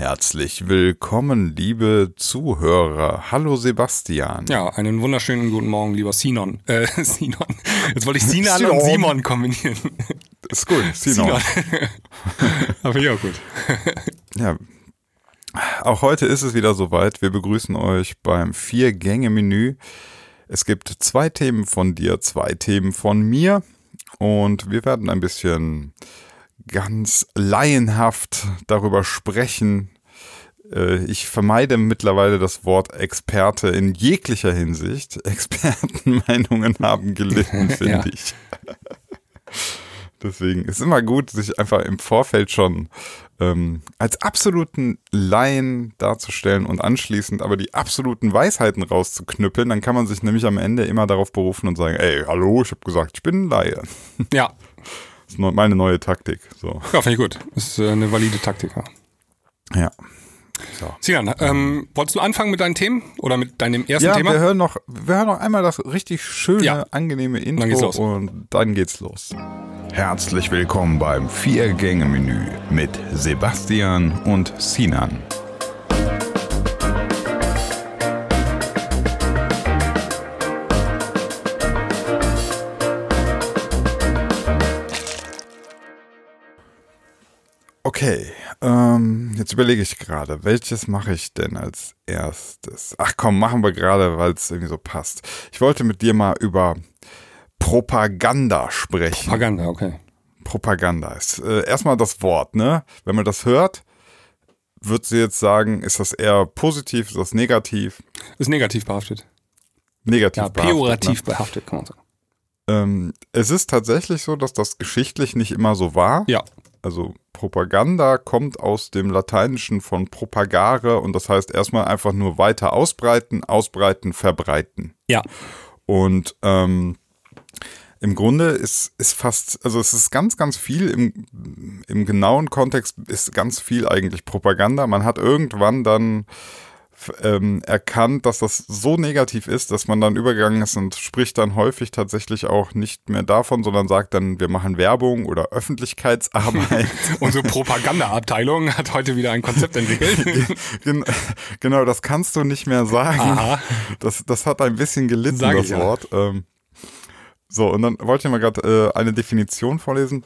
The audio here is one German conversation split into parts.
Herzlich willkommen, liebe Zuhörer. Hallo Sebastian. Ja, einen wunderschönen guten Morgen, lieber Sinon. Äh, Sinon. Jetzt wollte ich Sinan und Simon kombinieren. Ist gut, Sinon. Aber ja, gut. Ja. Auch heute ist es wieder soweit. Wir begrüßen euch beim Vier-Gänge-Menü. Es gibt zwei Themen von dir, zwei Themen von mir. Und wir werden ein bisschen ganz laienhaft darüber sprechen. Äh, Ich vermeide mittlerweile das Wort Experte in jeglicher Hinsicht. Expertenmeinungen haben gelitten, finde Ja. ich. Deswegen ist immer gut, sich einfach im Vorfeld schon ähm, als absoluten Laien darzustellen und anschließend aber die absoluten Weisheiten rauszuknüppeln. Dann kann man sich nämlich am Ende immer darauf berufen und sagen, ey, hallo, ich habe gesagt, ich bin ein Laie. Ja, Das ist meine neue Taktik. So, ja finde ich gut. Ist äh, eine valide Taktik. Ja. ja. So. Sinan, ähm, wolltest du anfangen mit deinen Themen oder mit deinem ersten Ja, Thema? wir hören, noch, wir hören noch einmal das richtig schöne, Ja. angenehme Intro Dann und dann geht's los. Herzlich willkommen beim Vier-Gänge-Menü mit Sebastian und Sinan. Okay, ähm, jetzt überlege ich gerade, welches mache ich denn als erstes? Ach komm, machen wir gerade, weil es irgendwie so passt. Ich wollte mit dir mal über Propaganda sprechen. Propaganda, okay. Propaganda ist äh, erstmal das Wort, ne? Wenn man das hört, wird sie jetzt sagen, ist das eher positiv, ist das negativ? Ist negativ behaftet. Negativ Ja, behaftet, pejorativ behaftet, kann man sagen. Ne? Ähm, es ist tatsächlich so, dass das geschichtlich nicht immer so war. Ja, Also Propaganda kommt aus dem Lateinischen von propagare und das heißt erstmal einfach nur weiter ausbreiten, ausbreiten, verbreiten. ja. Und ähm, im Grunde ist, ist fast, also es ist ganz, ganz viel im, im genauen Kontext ist ganz viel eigentlich Propaganda. Man hat irgendwann dann ähm, erkannt, dass das so negativ ist, dass man dann übergegangen ist und spricht dann häufig tatsächlich auch nicht mehr davon, sondern sagt dann, wir machen Werbung oder Öffentlichkeitsarbeit. Unsere Propagandaabteilung hat heute wieder ein Konzept entwickelt. Gen genau, das kannst du nicht mehr sagen. Aha. Das, das hat ein bisschen gelitten, Sag das ich ja. Wort. Ähm, so, und dann wollte ich mal gerade äh, eine Definition vorlesen.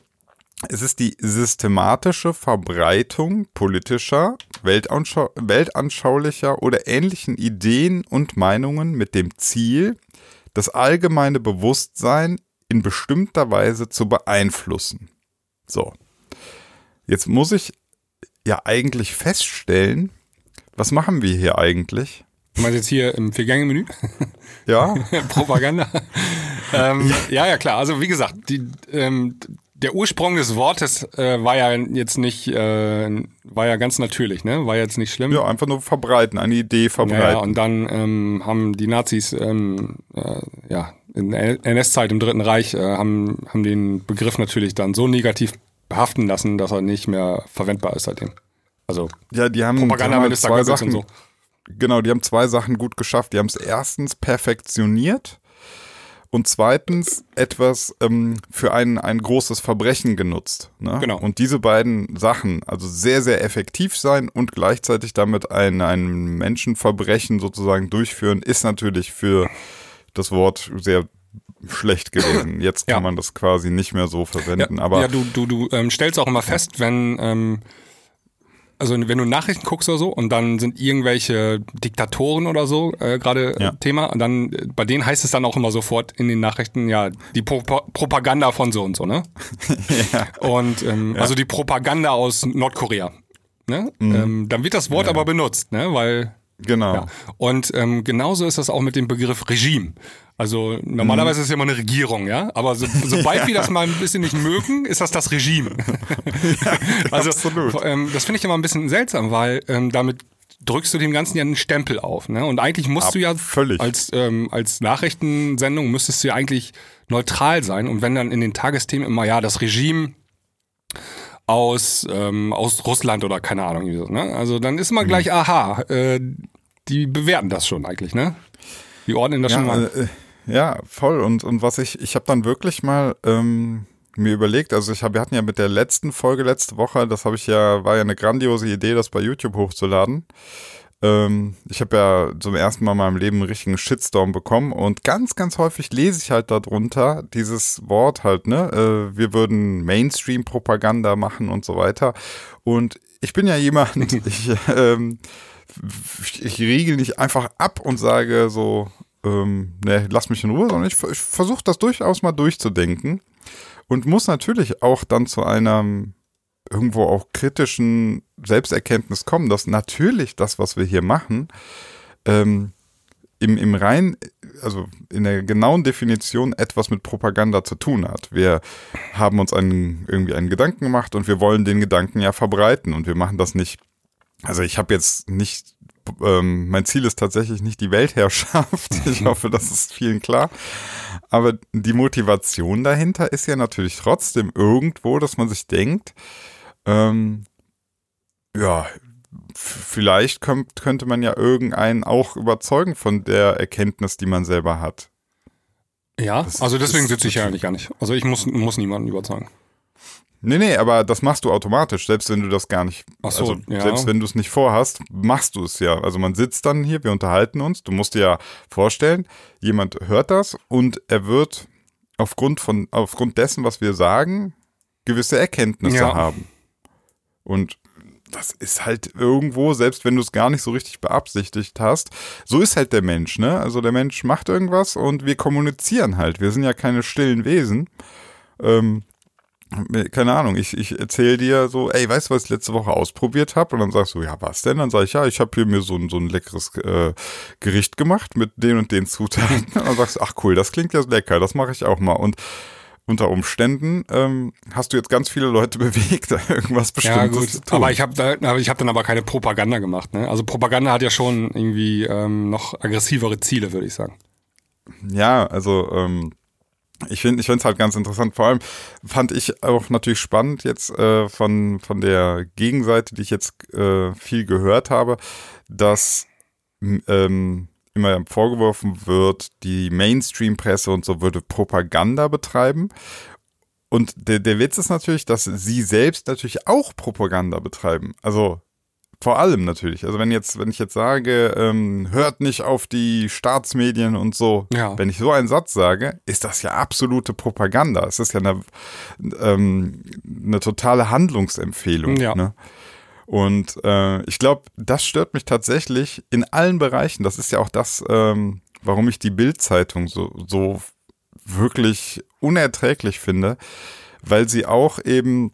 Es ist die systematische Verbreitung politischer, weltanschau weltanschaulicher oder ähnlichen Ideen und Meinungen mit dem Ziel, das allgemeine Bewusstsein in bestimmter Weise zu beeinflussen. So. Jetzt muss ich ja eigentlich feststellen, was machen wir hier eigentlich? Du meinst jetzt hier im Viergänge-Menü? Ja, Propaganda. ähm, ja, ja, klar. Also wie gesagt, die, ähm, der Ursprung des Wortes äh, war ja jetzt nicht, äh, war ja ganz natürlich, ne? War jetzt nicht schlimm. ja, einfach nur verbreiten, eine Idee Ja, verbreiten. und dann ähm, haben die Nazis ähm, äh, ja, in der NS-Zeit im Dritten Reich äh, haben, haben den Begriff natürlich dann so negativ behaften lassen, dass er nicht mehr verwendbar ist seitdem. Also Ja, die haben, Propagandaminister zwei und Sachen, so. genau, die haben zwei Sachen gut geschafft. Die haben es erstens perfektioniert und zweitens etwas ähm, für ein, ein großes Verbrechen genutzt. Ne? Genau. Und diese beiden Sachen, also sehr, sehr effektiv sein und gleichzeitig damit ein, ein Menschenverbrechen sozusagen durchführen, ist natürlich für das Wort sehr schlecht gewesen. Jetzt kann Ja. man das quasi nicht mehr so verwenden. aber ja, du, du, du ähm, stellst auch immer fest, wenn, ähm, also wenn du Nachrichten guckst oder so und dann sind irgendwelche Diktatoren oder so äh, gerade Ja. äh, Thema und dann äh, bei denen heißt es dann auch immer sofort in den Nachrichten, ja, die Pro Propaganda von so und so, ne? Und ähm, also die Propaganda aus Nordkorea. Ne? Mhm. Ähm, dann wird das Wort aber benutzt, ne? Weil genau. ja. Und ähm, genauso ist das auch mit dem Begriff Regime. Also normalerweise ist es ja immer eine Regierung, ja. Aber so, sobald wir das mal ein bisschen nicht mögen, ist das das Regime. also absolut. Ähm, das finde ich immer ein bisschen seltsam, weil ähm, damit drückst du dem Ganzen ja einen Stempel auf. Ne? Und eigentlich musst Ab- du ja völlig. als ähm, als Nachrichtensendung müsstest du ja eigentlich neutral sein. Und wenn dann in den Tagesthemen immer ja das Regime aus, ähm, aus Russland oder keine Ahnung. irgendwie So, ne? Also dann ist Mhm. immer gleich, aha, äh, die bewerten das schon eigentlich, ne? Die ordnen das schon Ja, mal. äh, ja, voll. Und, und was ich, ich habe dann wirklich mal ähm, mir überlegt, also ich hab, wir hatten ja mit der letzten Folge letzte Woche, das habe ich ja, war ja eine grandiose Idee, das bei YouTube hochzuladen. Ähm, ich habe ja zum ersten Mal in meinem Leben einen richtigen Shitstorm bekommen und ganz, ganz häufig lese ich halt darunter dieses Wort halt, ne? Äh, wir würden Mainstream-Propaganda machen und so weiter. Und ich bin ja jemand, ich, ähm, ich riegel nicht einfach ab und sage so, ähm, ne, lass mich in Ruhe, sondern ich, ich versuche das durchaus mal durchzudenken und muss natürlich auch dann zu einem irgendwo auch kritischen Selbsterkenntnis kommen, dass natürlich das, was wir hier machen, ähm, im, im rein, also in der genauen Definition etwas mit Propaganda zu tun hat. Wir haben uns einen, irgendwie einen Gedanken gemacht und wir wollen den Gedanken ja verbreiten und wir machen das nicht. Also ich habe jetzt nicht, ähm, mein Ziel ist tatsächlich nicht die Weltherrschaft. Ich hoffe, das ist vielen klar. Aber die Motivation dahinter ist ja natürlich trotzdem irgendwo, dass man sich denkt, ähm, ja, vielleicht könnt, könnte man ja irgendeinen auch überzeugen von der Erkenntnis, die man selber hat. Ja, das, also deswegen sitze ich ja eigentlich gar nicht. Also ich muss, muss niemanden überzeugen. Nee, nee, aber das machst du automatisch, selbst wenn du das gar nicht, Ach so, also ja. selbst wenn du es nicht vorhast, machst du es ja. Also man sitzt dann hier, wir unterhalten uns, du musst dir ja vorstellen, jemand hört das und er wird aufgrund von, aufgrund dessen, was wir sagen, gewisse Erkenntnisse Ja. haben. Und das ist halt irgendwo, selbst wenn du es gar nicht so richtig beabsichtigt hast, so ist halt der Mensch, ne? Also der Mensch macht irgendwas und wir kommunizieren halt. Wir sind ja keine stillen Wesen. Ähm, keine Ahnung, ich, ich erzähle dir so, ey, weißt du, was ich letzte Woche ausprobiert habe? Und dann sagst du, ja, was denn? Dann sage ich, ja, ich habe hier mir so ein, so ein leckeres äh, Gericht gemacht mit den und den Zutaten. Und dann sagst du, ach cool, das klingt ja lecker, das mache ich auch mal. Und unter Umständen ähm, hast du jetzt ganz viele Leute bewegt, irgendwas Ja, Bestimmtes gut. zu tun. Aber ich habe da, ich habe dann aber keine Propaganda gemacht. Ne? Also Propaganda hat ja schon irgendwie ähm, noch aggressivere Ziele, würde ich sagen. Ja, also ähm, ich finde ich finde es halt ganz interessant. Vor allem fand ich auch natürlich spannend jetzt äh, von, von der Gegenseite, die ich jetzt äh, viel gehört habe, dass ähm, immer vorgeworfen wird, die Mainstream-Presse und so würde Propaganda betreiben. Und der, der Witz ist natürlich, dass sie selbst natürlich auch Propaganda betreiben. Also vor allem natürlich. Also wenn jetzt, wenn ich jetzt sage, ähm, hört nicht auf die Staatsmedien und so, Ja. wenn ich so einen Satz sage, ist das ja absolute Propaganda. Es ist ja eine, ähm, eine totale Handlungsempfehlung. Ja. Ne? Und äh, ich glaube, das stört mich tatsächlich in allen Bereichen. Das ist ja auch das, ähm, warum ich die Bild-Zeitung so, so wirklich unerträglich finde, weil sie auch eben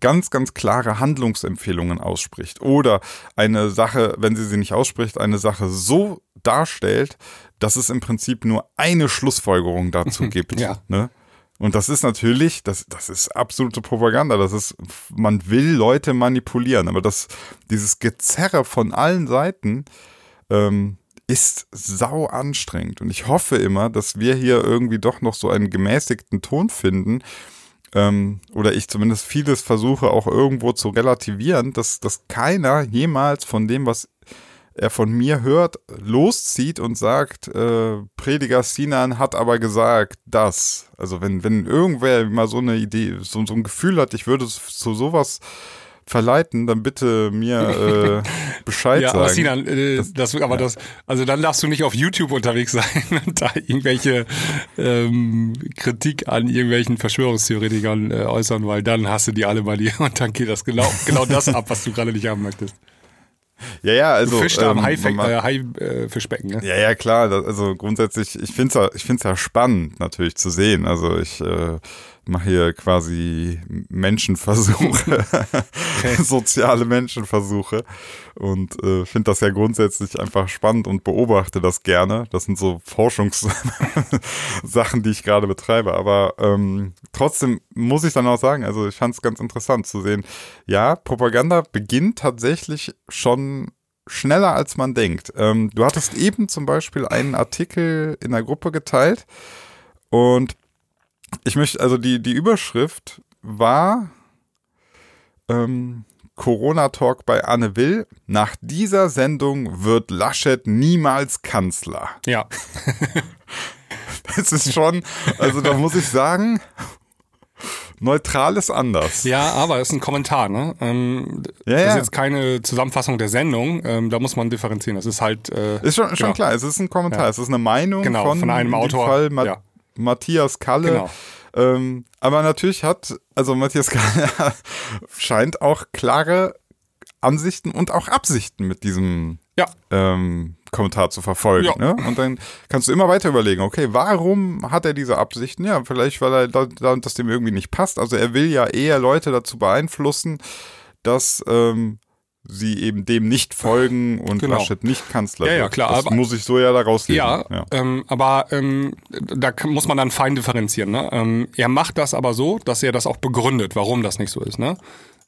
ganz, ganz klare Handlungsempfehlungen ausspricht oder eine Sache, wenn sie sie nicht ausspricht, eine Sache so darstellt, dass es im Prinzip nur eine Schlussfolgerung dazu gibt. Ja. Ne? Und das ist natürlich, das, das ist absolute Propaganda. Das ist, man will Leute manipulieren, aber das, dieses Gezerre von allen Seiten ähm, ist sau anstrengend. Und ich hoffe immer, dass wir hier irgendwie doch noch so einen gemäßigten Ton finden, ähm, oder ich zumindest vieles versuche auch irgendwo zu relativieren, dass, dass keiner jemals von dem, was er von mir hört, loszieht und sagt, äh, Prediger Sinan hat aber gesagt, das. Also wenn, wenn irgendwer mal so eine Idee, so, so ein Gefühl hat, ich würde zu sowas verleiten, dann bitte mir äh, Bescheid Ja, sagen. aber Sinan, äh, das, aber das, also dann darfst du nicht auf YouTube unterwegs sein und da irgendwelche ähm, Kritik an irgendwelchen Verschwörungstheoretikern äh, äußern, weil dann hast du die alle bei dir und dann geht das genau, genau das ab, was du gerade nicht haben möchtest. Ja, ja, also. Du fischst da am ähm, Haife- man- äh, Haifischbecken, ne? Ja, ja, klar. Das, also grundsätzlich, ich finde es ja, ich find's ja spannend natürlich zu sehen. Also ich äh, mache hier quasi Menschenversuche, soziale Menschenversuche und äh, finde das ja grundsätzlich einfach spannend und beobachte das gerne. Das sind so Forschungssachen, die ich gerade betreibe. Aber ähm, trotzdem muss ich dann auch sagen, also ich fand es ganz interessant zu sehen, ja, Propaganda beginnt tatsächlich schon schneller als man denkt. Ähm, du hattest eben zum Beispiel einen Artikel in der Gruppe geteilt und ich möchte, also die, die Überschrift war ähm, Corona-Talk bei Anne Will. Nach dieser Sendung wird Laschet niemals Kanzler. Ja. Das ist schon, also da muss ich sagen, Neutral ist anders. Ja, aber es ist ein Kommentar, ne? Ähm, Ja, das ja. ist jetzt keine Zusammenfassung der Sendung. Ähm, da muss man differenzieren. Das ist halt. Äh, Ist schon, schon genau. klar, es ist ein Kommentar, Ja. es ist eine Meinung Genau, von, von einem Autor. Fall Ma Ja. Matthias Kalle. Genau. Ähm, aber natürlich hat, also Matthias Kalle scheint auch klare Ansichten und auch Absichten mit diesem Ja. ähm, Kommentar zu verfolgen. Ja. Ne? Und dann kannst du immer weiter überlegen, okay, warum hat er diese Absichten? Ja, vielleicht, weil er da, da, das dem irgendwie nicht passt. Also er will ja eher Leute dazu beeinflussen, dass ähm, sie eben dem nicht folgen und Genau. Laschet nicht Kanzler Ja, ja, wird. klar, Das aber- muss ich so ja daraus lesen. Ja, Ähm, aber ähm, da kann- muss man dann fein differenzieren. Ne? Ähm, er macht das aber so, dass er das auch begründet, warum das nicht so ist. Ne?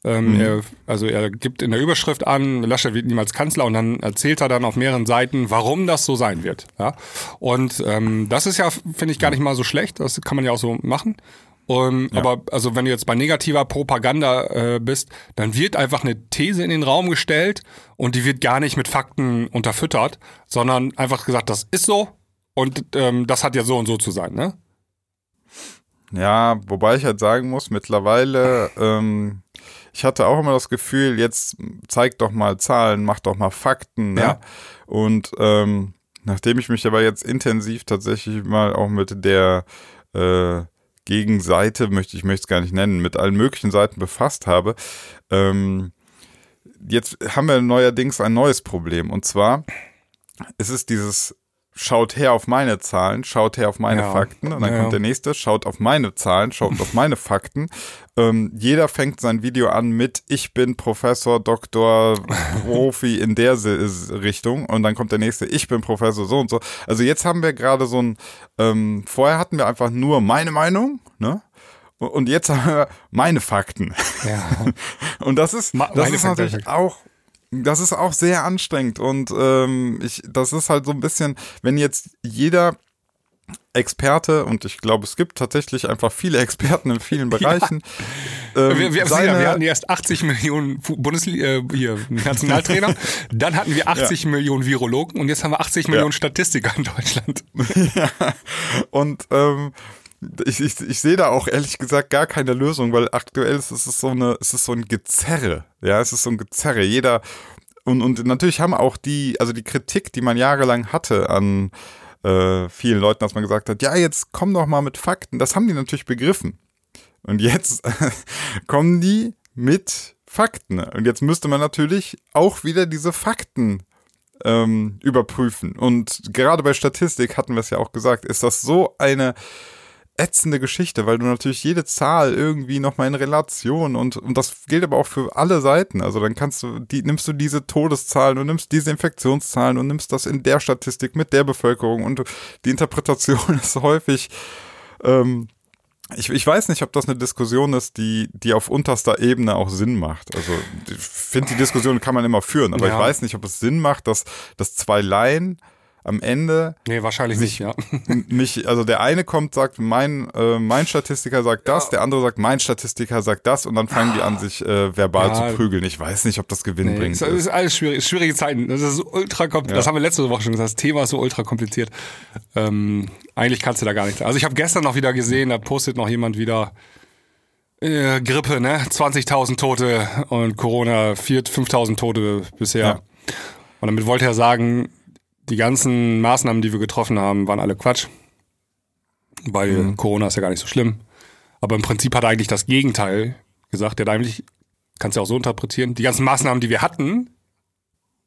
Ähm, er, also er gibt in der Überschrift an, Laschet wird niemals Kanzler und dann erzählt er dann auf mehreren Seiten, warum das so sein wird. Ja? Und ähm, das ist ja, finde ich, gar nicht mal so schlecht. Das kann man ja auch so machen. Um, Aber also wenn du jetzt bei negativer Propaganda äh, bist, dann wird einfach eine These in den Raum gestellt und die wird gar nicht mit Fakten unterfüttert, sondern einfach gesagt, das ist so und ähm, das hat ja so und so zu sein, ne? Ja, wobei ich halt sagen muss, mittlerweile, ähm, ich hatte auch immer das Gefühl, jetzt zeig doch mal Zahlen, mach doch mal Fakten. Ne? Ja. Und ähm, nachdem ich mich aber jetzt intensiv tatsächlich mal auch mit der äh, Gegenseite, möchte ich möchte es gar nicht nennen, mit allen möglichen Seiten befasst habe, ähm, jetzt haben wir neuerdings ein neues Problem. Und zwar, es ist dieses schaut her auf meine Zahlen, schaut her auf meine Ja. Fakten und dann Ja, kommt der nächste, schaut auf meine Zahlen, schaut auf meine Fakten. Ähm, jeder fängt sein Video an mit ich bin Professor, Doktor, Profi in der Richtung und dann kommt der nächste, ich bin Professor so und so. Also jetzt haben wir gerade so ein, ähm, vorher hatten wir einfach nur meine Meinung, ne? Und jetzt haben wir meine Fakten. Ja. Und das ist, das meine ist Fakten, natürlich Fakten. auch, das ist auch sehr anstrengend und ähm, ich, das ist halt so ein bisschen, wenn jetzt jeder Experte und ich glaube, es gibt tatsächlich einfach viele Experten in vielen Bereichen. ähm, Wir, wir, seine- wir hatten erst 80 Millionen Bundesliga, äh, hier, Nationaltrainer, dann hatten wir 80 Millionen Virologen und jetzt haben wir 80 Millionen Statistiker in Deutschland. Und ähm, ich, ich, ich sehe da auch ehrlich gesagt gar keine Lösung, weil aktuell ist es so eine, es ist so ein Gezerre. Ja, es ist so ein Gezerre. Jeder und, und natürlich haben auch die, also die Kritik, die man jahrelang hatte an äh, vielen Leuten, dass man gesagt hat, ja, jetzt komm doch mal mit Fakten. Das haben die natürlich begriffen. Und jetzt kommen die mit Fakten. Und jetzt müsste man natürlich auch wieder diese Fakten ähm, überprüfen. Und gerade bei Statistik hatten wir es ja auch gesagt, ist das so eine ätzende Geschichte, weil du natürlich jede Zahl irgendwie nochmal in Relation und, und das gilt aber auch für alle Seiten. Also dann kannst du, die, nimmst du diese Todeszahlen und nimmst diese Infektionszahlen und nimmst das in der Statistik mit der Bevölkerung und die Interpretation ist häufig, ähm, ich, ich weiß nicht, ob das eine Diskussion ist, die, die auf unterster Ebene auch Sinn macht. Also ich finde, die Diskussion kann man immer führen, aber Ja. ich weiß nicht, ob es Sinn macht, dass, dass zwei Laien am Ende Nee, wahrscheinlich nicht, ja. mich, also der eine kommt, sagt, mein, äh, mein Statistiker sagt das, der andere sagt, mein Statistiker sagt das und dann fangen die an, sich äh, verbal Ja. zu prügeln. Ich weiß nicht, ob das Gewinn Nee, bringt. es ist alles schwierig, schwierige Zeiten. Das ist ultra kompliziert. Das haben wir letzte Woche schon gesagt. Das Thema ist so ultra kompliziert. Ähm, eigentlich kannst du da gar nicht. Also ich habe gestern noch wieder gesehen, da postet noch jemand wieder äh, Grippe, ne? 20.000 Tote und Corona 4.000, 5.000 Tote bisher. Ja. Und damit wollte er sagen, die ganzen Maßnahmen, die wir getroffen haben, waren alle Quatsch. Weil Mhm. Corona ist ja gar nicht so schlimm. Aber im Prinzip hat er eigentlich das Gegenteil gesagt. Der hat eigentlich, kannst du ja auch so interpretieren, die ganzen Maßnahmen, die wir hatten,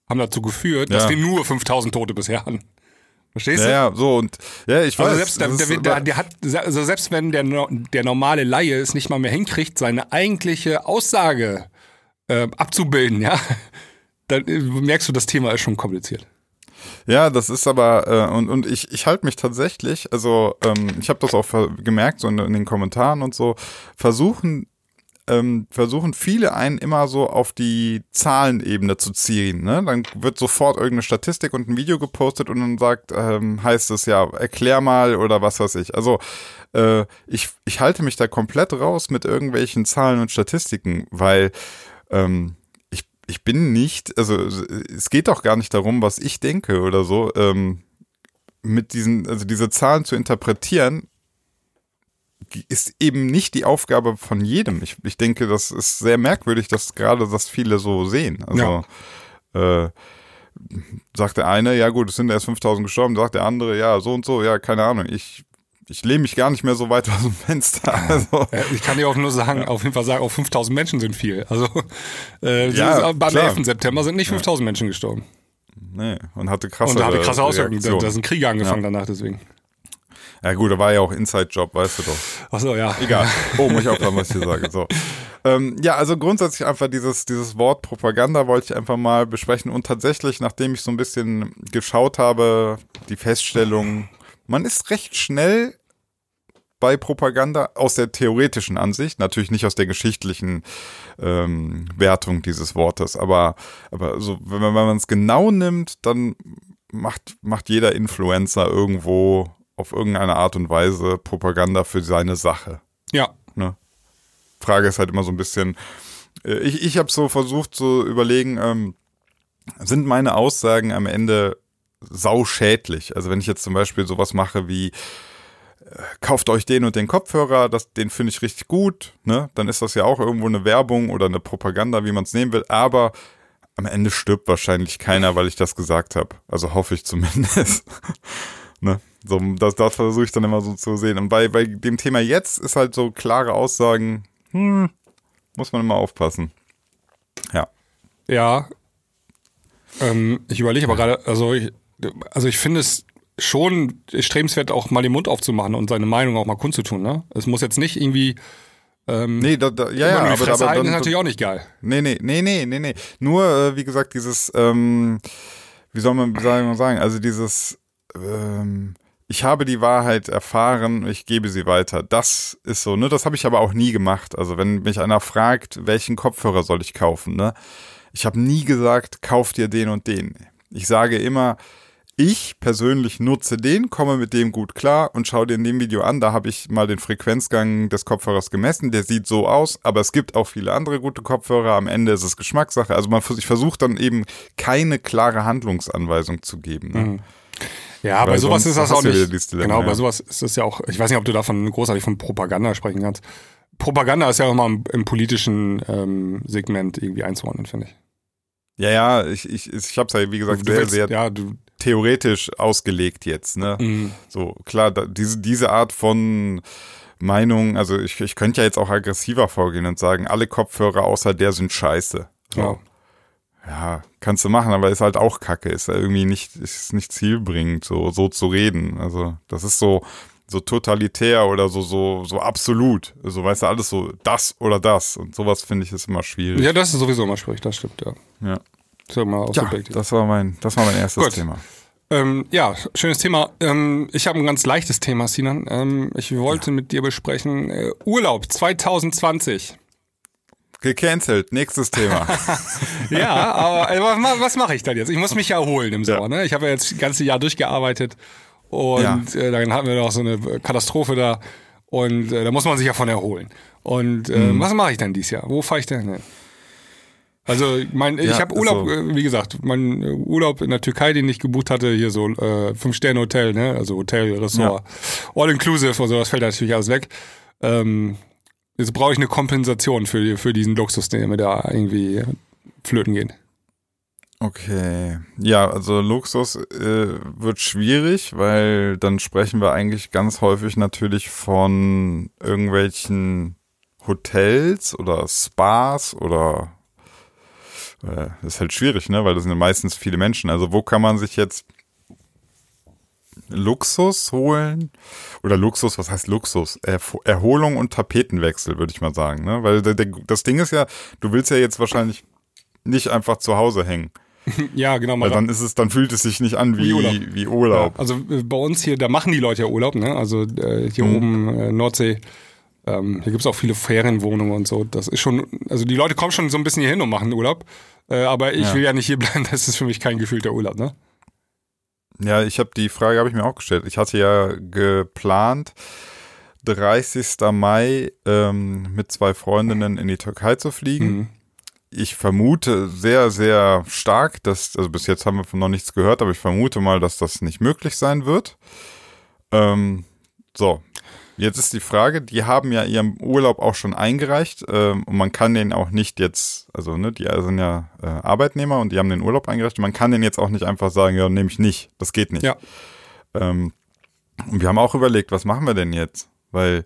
haben dazu geführt, dass Ja. wir nur 5000 Tote bisher hatten. Verstehst ja, du? ja, so und ja, ich weiß. Also selbst, der, der, der, der hat, also selbst wenn der, der normale Laie es nicht mal mehr hinkriegt, seine eigentliche Aussage äh, abzubilden, ja, dann äh, merkst du, das Thema ist schon kompliziert. Ja, das ist aber, äh, und, und ich, ich halte mich tatsächlich, also ähm, ich habe das auch gemerkt, so in, in den Kommentaren und so, versuchen, ähm, versuchen viele einen immer so auf die Zahlenebene zu ziehen. Ne? Dann wird sofort irgendeine Statistik und ein Video gepostet und dann sagt, ähm, heißt es ja, erklär mal oder was weiß ich. Also äh, ich, ich halte mich da komplett raus mit irgendwelchen Zahlen und Statistiken, weil ähm, ich, bin nicht, also es geht doch gar nicht darum, was ich denke oder so, ähm, mit diesen, also diese Zahlen zu interpretieren, ist eben nicht die Aufgabe von jedem. Ich, ich denke, das ist sehr merkwürdig, dass gerade das viele so sehen. Also äh, sagt der eine, ja gut, es sind erst 5000 gestorben, sagt der andere, ja, so und so, ja, keine Ahnung. Ich, ich lehne mich gar nicht mehr so weit aus dem Fenster. Also, Ja, Ich kann dir auch nur sagen, auf jeden Fall sagen, auch 5000 Menschen sind viel. Also äh, Ja, ja, beim klar. 11. September sind nicht 5000 Menschen gestorben. nee, und hatte krasse Und da hatte krasse Auswirkungen. Da, ist ein Krieg angefangen danach deswegen. Ja gut, da war ja auch Inside-Job, weißt du doch. Achso, ja. Egal. Oh, muss ich aufpassen, was ich hier sage. So. Ähm, ja, also grundsätzlich einfach dieses, dieses Wort Propaganda wollte ich einfach mal besprechen. Und tatsächlich, nachdem ich so ein bisschen geschaut habe, die Feststellung, man ist recht schnell bei Propaganda aus der theoretischen Ansicht, natürlich nicht aus der geschichtlichen ähm, Wertung dieses Wortes, aber, aber so, wenn man es genau nimmt, dann macht, macht jeder Influencer irgendwo auf irgendeine Art und Weise Propaganda für seine Sache. Ja. Ne? Frage ist halt immer so ein bisschen, äh, ich, ich habe so versucht zu überlegen, ähm, sind meine Aussagen am Ende sauschädlich? Also wenn ich jetzt zum Beispiel sowas mache wie, kauft euch den und den Kopfhörer, das, den finde ich richtig gut, ne? dann ist das ja auch irgendwo eine Werbung oder eine Propaganda, wie man es nehmen will, aber am Ende stirbt wahrscheinlich keiner, weil ich das gesagt habe. Also hoffe ich zumindest. ne? So, das, das versuche ich dann immer so zu sehen. Und bei, bei dem Thema jetzt ist halt so klare Aussagen, hm, muss man immer aufpassen. Ja. Ja. Ähm, ich überlege aber gerade, also ich, also ich finde es schon strebenswert, auch mal den Mund aufzumachen und seine Meinung auch mal kundzutun. Ne? Es muss jetzt nicht irgendwie ähm, Nee, da, da, ja, ja, aber, aber dann, ist natürlich auch nicht geil. Nee, nee, nee, nee, nee, nee. Nur, äh, wie gesagt, dieses, ähm, wie soll man, wie soll man sagen, also dieses, ähm, ich habe die Wahrheit erfahren, ich gebe sie weiter. Das ist so, ne? Das habe ich aber auch nie gemacht. Also wenn mich einer fragt, welchen Kopfhörer soll ich kaufen, ne? Ich habe nie gesagt, kauf dir den und den. Ich sage immer, ich persönlich nutze den, komme mit dem gut klar und schau dir in dem Video an. Da habe ich mal den Frequenzgang des Kopfhörers gemessen. Der sieht so aus, aber es gibt auch viele andere gute Kopfhörer. Am Ende ist es Geschmackssache. Also man, ich versuche dann eben keine klare Handlungsanweisung zu geben. Ne? Ja, bei Weil sowas sonst ist das auch nicht. Dilemma, genau, ja. bei sowas ist das ja auch, ich weiß nicht, ob du davon großartig von Propaganda sprechen kannst. Propaganda ist ja auch mal im, im politischen ähm, Segment irgendwie einzuordnen, finde ich. Ja, ja, ich, ich, ich habe es ja, wie gesagt, Du sehr, willst- sehr ja, du, theoretisch ausgelegt jetzt. Ne? mh, So, klar, da, diese, diese Art von Meinung, also ich, ich könnte ja jetzt auch aggressiver vorgehen und sagen, alle Kopfhörer außer der sind scheiße. So. ja. Ja, kannst du machen, aber ist halt auch kacke. Ist ja irgendwie nicht, ist nicht zielbringend, so, so zu reden. Also, das ist so, so totalitär oder so, so, so absolut. So, weißt du, alles so das oder das. Und sowas finde ich ist immer schwierig. ja, das ist sowieso immer schwierig, das stimmt, ja. Ja, Ja mal ja subjektiv. das war mein, das war mein erstes Gut. Thema. Ähm, ja, schönes Thema. Ähm, ich habe ein ganz leichtes Thema, Sinan. Ähm, ich wollte mit dir besprechen äh, Urlaub 2020. Gecancelt, nächstes Thema. Ja, aber äh, was, was mache ich dann jetzt? Ich muss mich ja erholen im Sommer. Ne? Ich habe ja jetzt das ganze Jahr durchgearbeitet und Ja. äh, dann hatten wir noch so eine Katastrophe da und äh, da muss man sich ja von erholen. Und äh, Mhm. was mache ich denn dieses Jahr? Wo fahre ich denn hin? Also mein, ich Ja, habe Urlaub, also- äh, wie gesagt, mein äh, Urlaub in der Türkei, den ich gebucht hatte, hier so äh, Fünf-Sterne-Hotel, ne? also Hotel, Ressort, All-Inclusive und so, das fällt natürlich alles weg. Ähm, jetzt brauche ich eine Kompensation für, für diesen Luxus, den mir da irgendwie flöten geht. Okay. Ja, also Luxus äh, wird schwierig, weil dann sprechen wir eigentlich ganz häufig natürlich von irgendwelchen Hotels oder Spas oder das ist halt schwierig, ne? Weil das sind meistens viele Menschen. Also wo kann man sich jetzt Luxus holen? Oder Luxus, was heißt Luxus? Erholung und Tapetenwechsel, würde ich mal sagen, ne? Weil das Ding ist ja, du willst ja jetzt wahrscheinlich nicht einfach zu Hause hängen. Ja, genau. Weil Mal dann ist es, dann fühlt es sich nicht an wie, Wie Urlaub. wie Urlaub. Ja, also äh, bei uns hier, da machen die Leute ja Urlaub, ne? Also äh, hier Mhm. oben äh, Nordsee. Ähm, hier gibt's auch viele Ferienwohnungen und so. Das ist schon, also die Leute kommen schon so ein bisschen hier hin und machen Urlaub. Äh, aber ich Ja. will ja nicht hier bleiben, das ist für mich kein gefühlter Urlaub, ne? Ja, ich habe die Frage habe ich mir auch gestellt. Ich hatte ja geplant, 30. Mai ähm, mit zwei Freundinnen in die Türkei zu fliegen. Mhm. Ich vermute sehr, sehr stark, dass, also bis jetzt haben wir von noch nichts gehört, aber ich vermute mal, dass das nicht möglich sein wird. Ähm, so. Jetzt ist die Frage, die haben ja ihren Urlaub auch schon eingereicht ähm, und man kann den auch nicht jetzt, also ne, die sind ja äh, Arbeitnehmer und die haben den Urlaub eingereicht und man kann den jetzt auch nicht einfach sagen, ja, nehme ich nicht. Das geht nicht. Ja. Ähm, und wir haben auch überlegt, was machen wir denn jetzt? Weil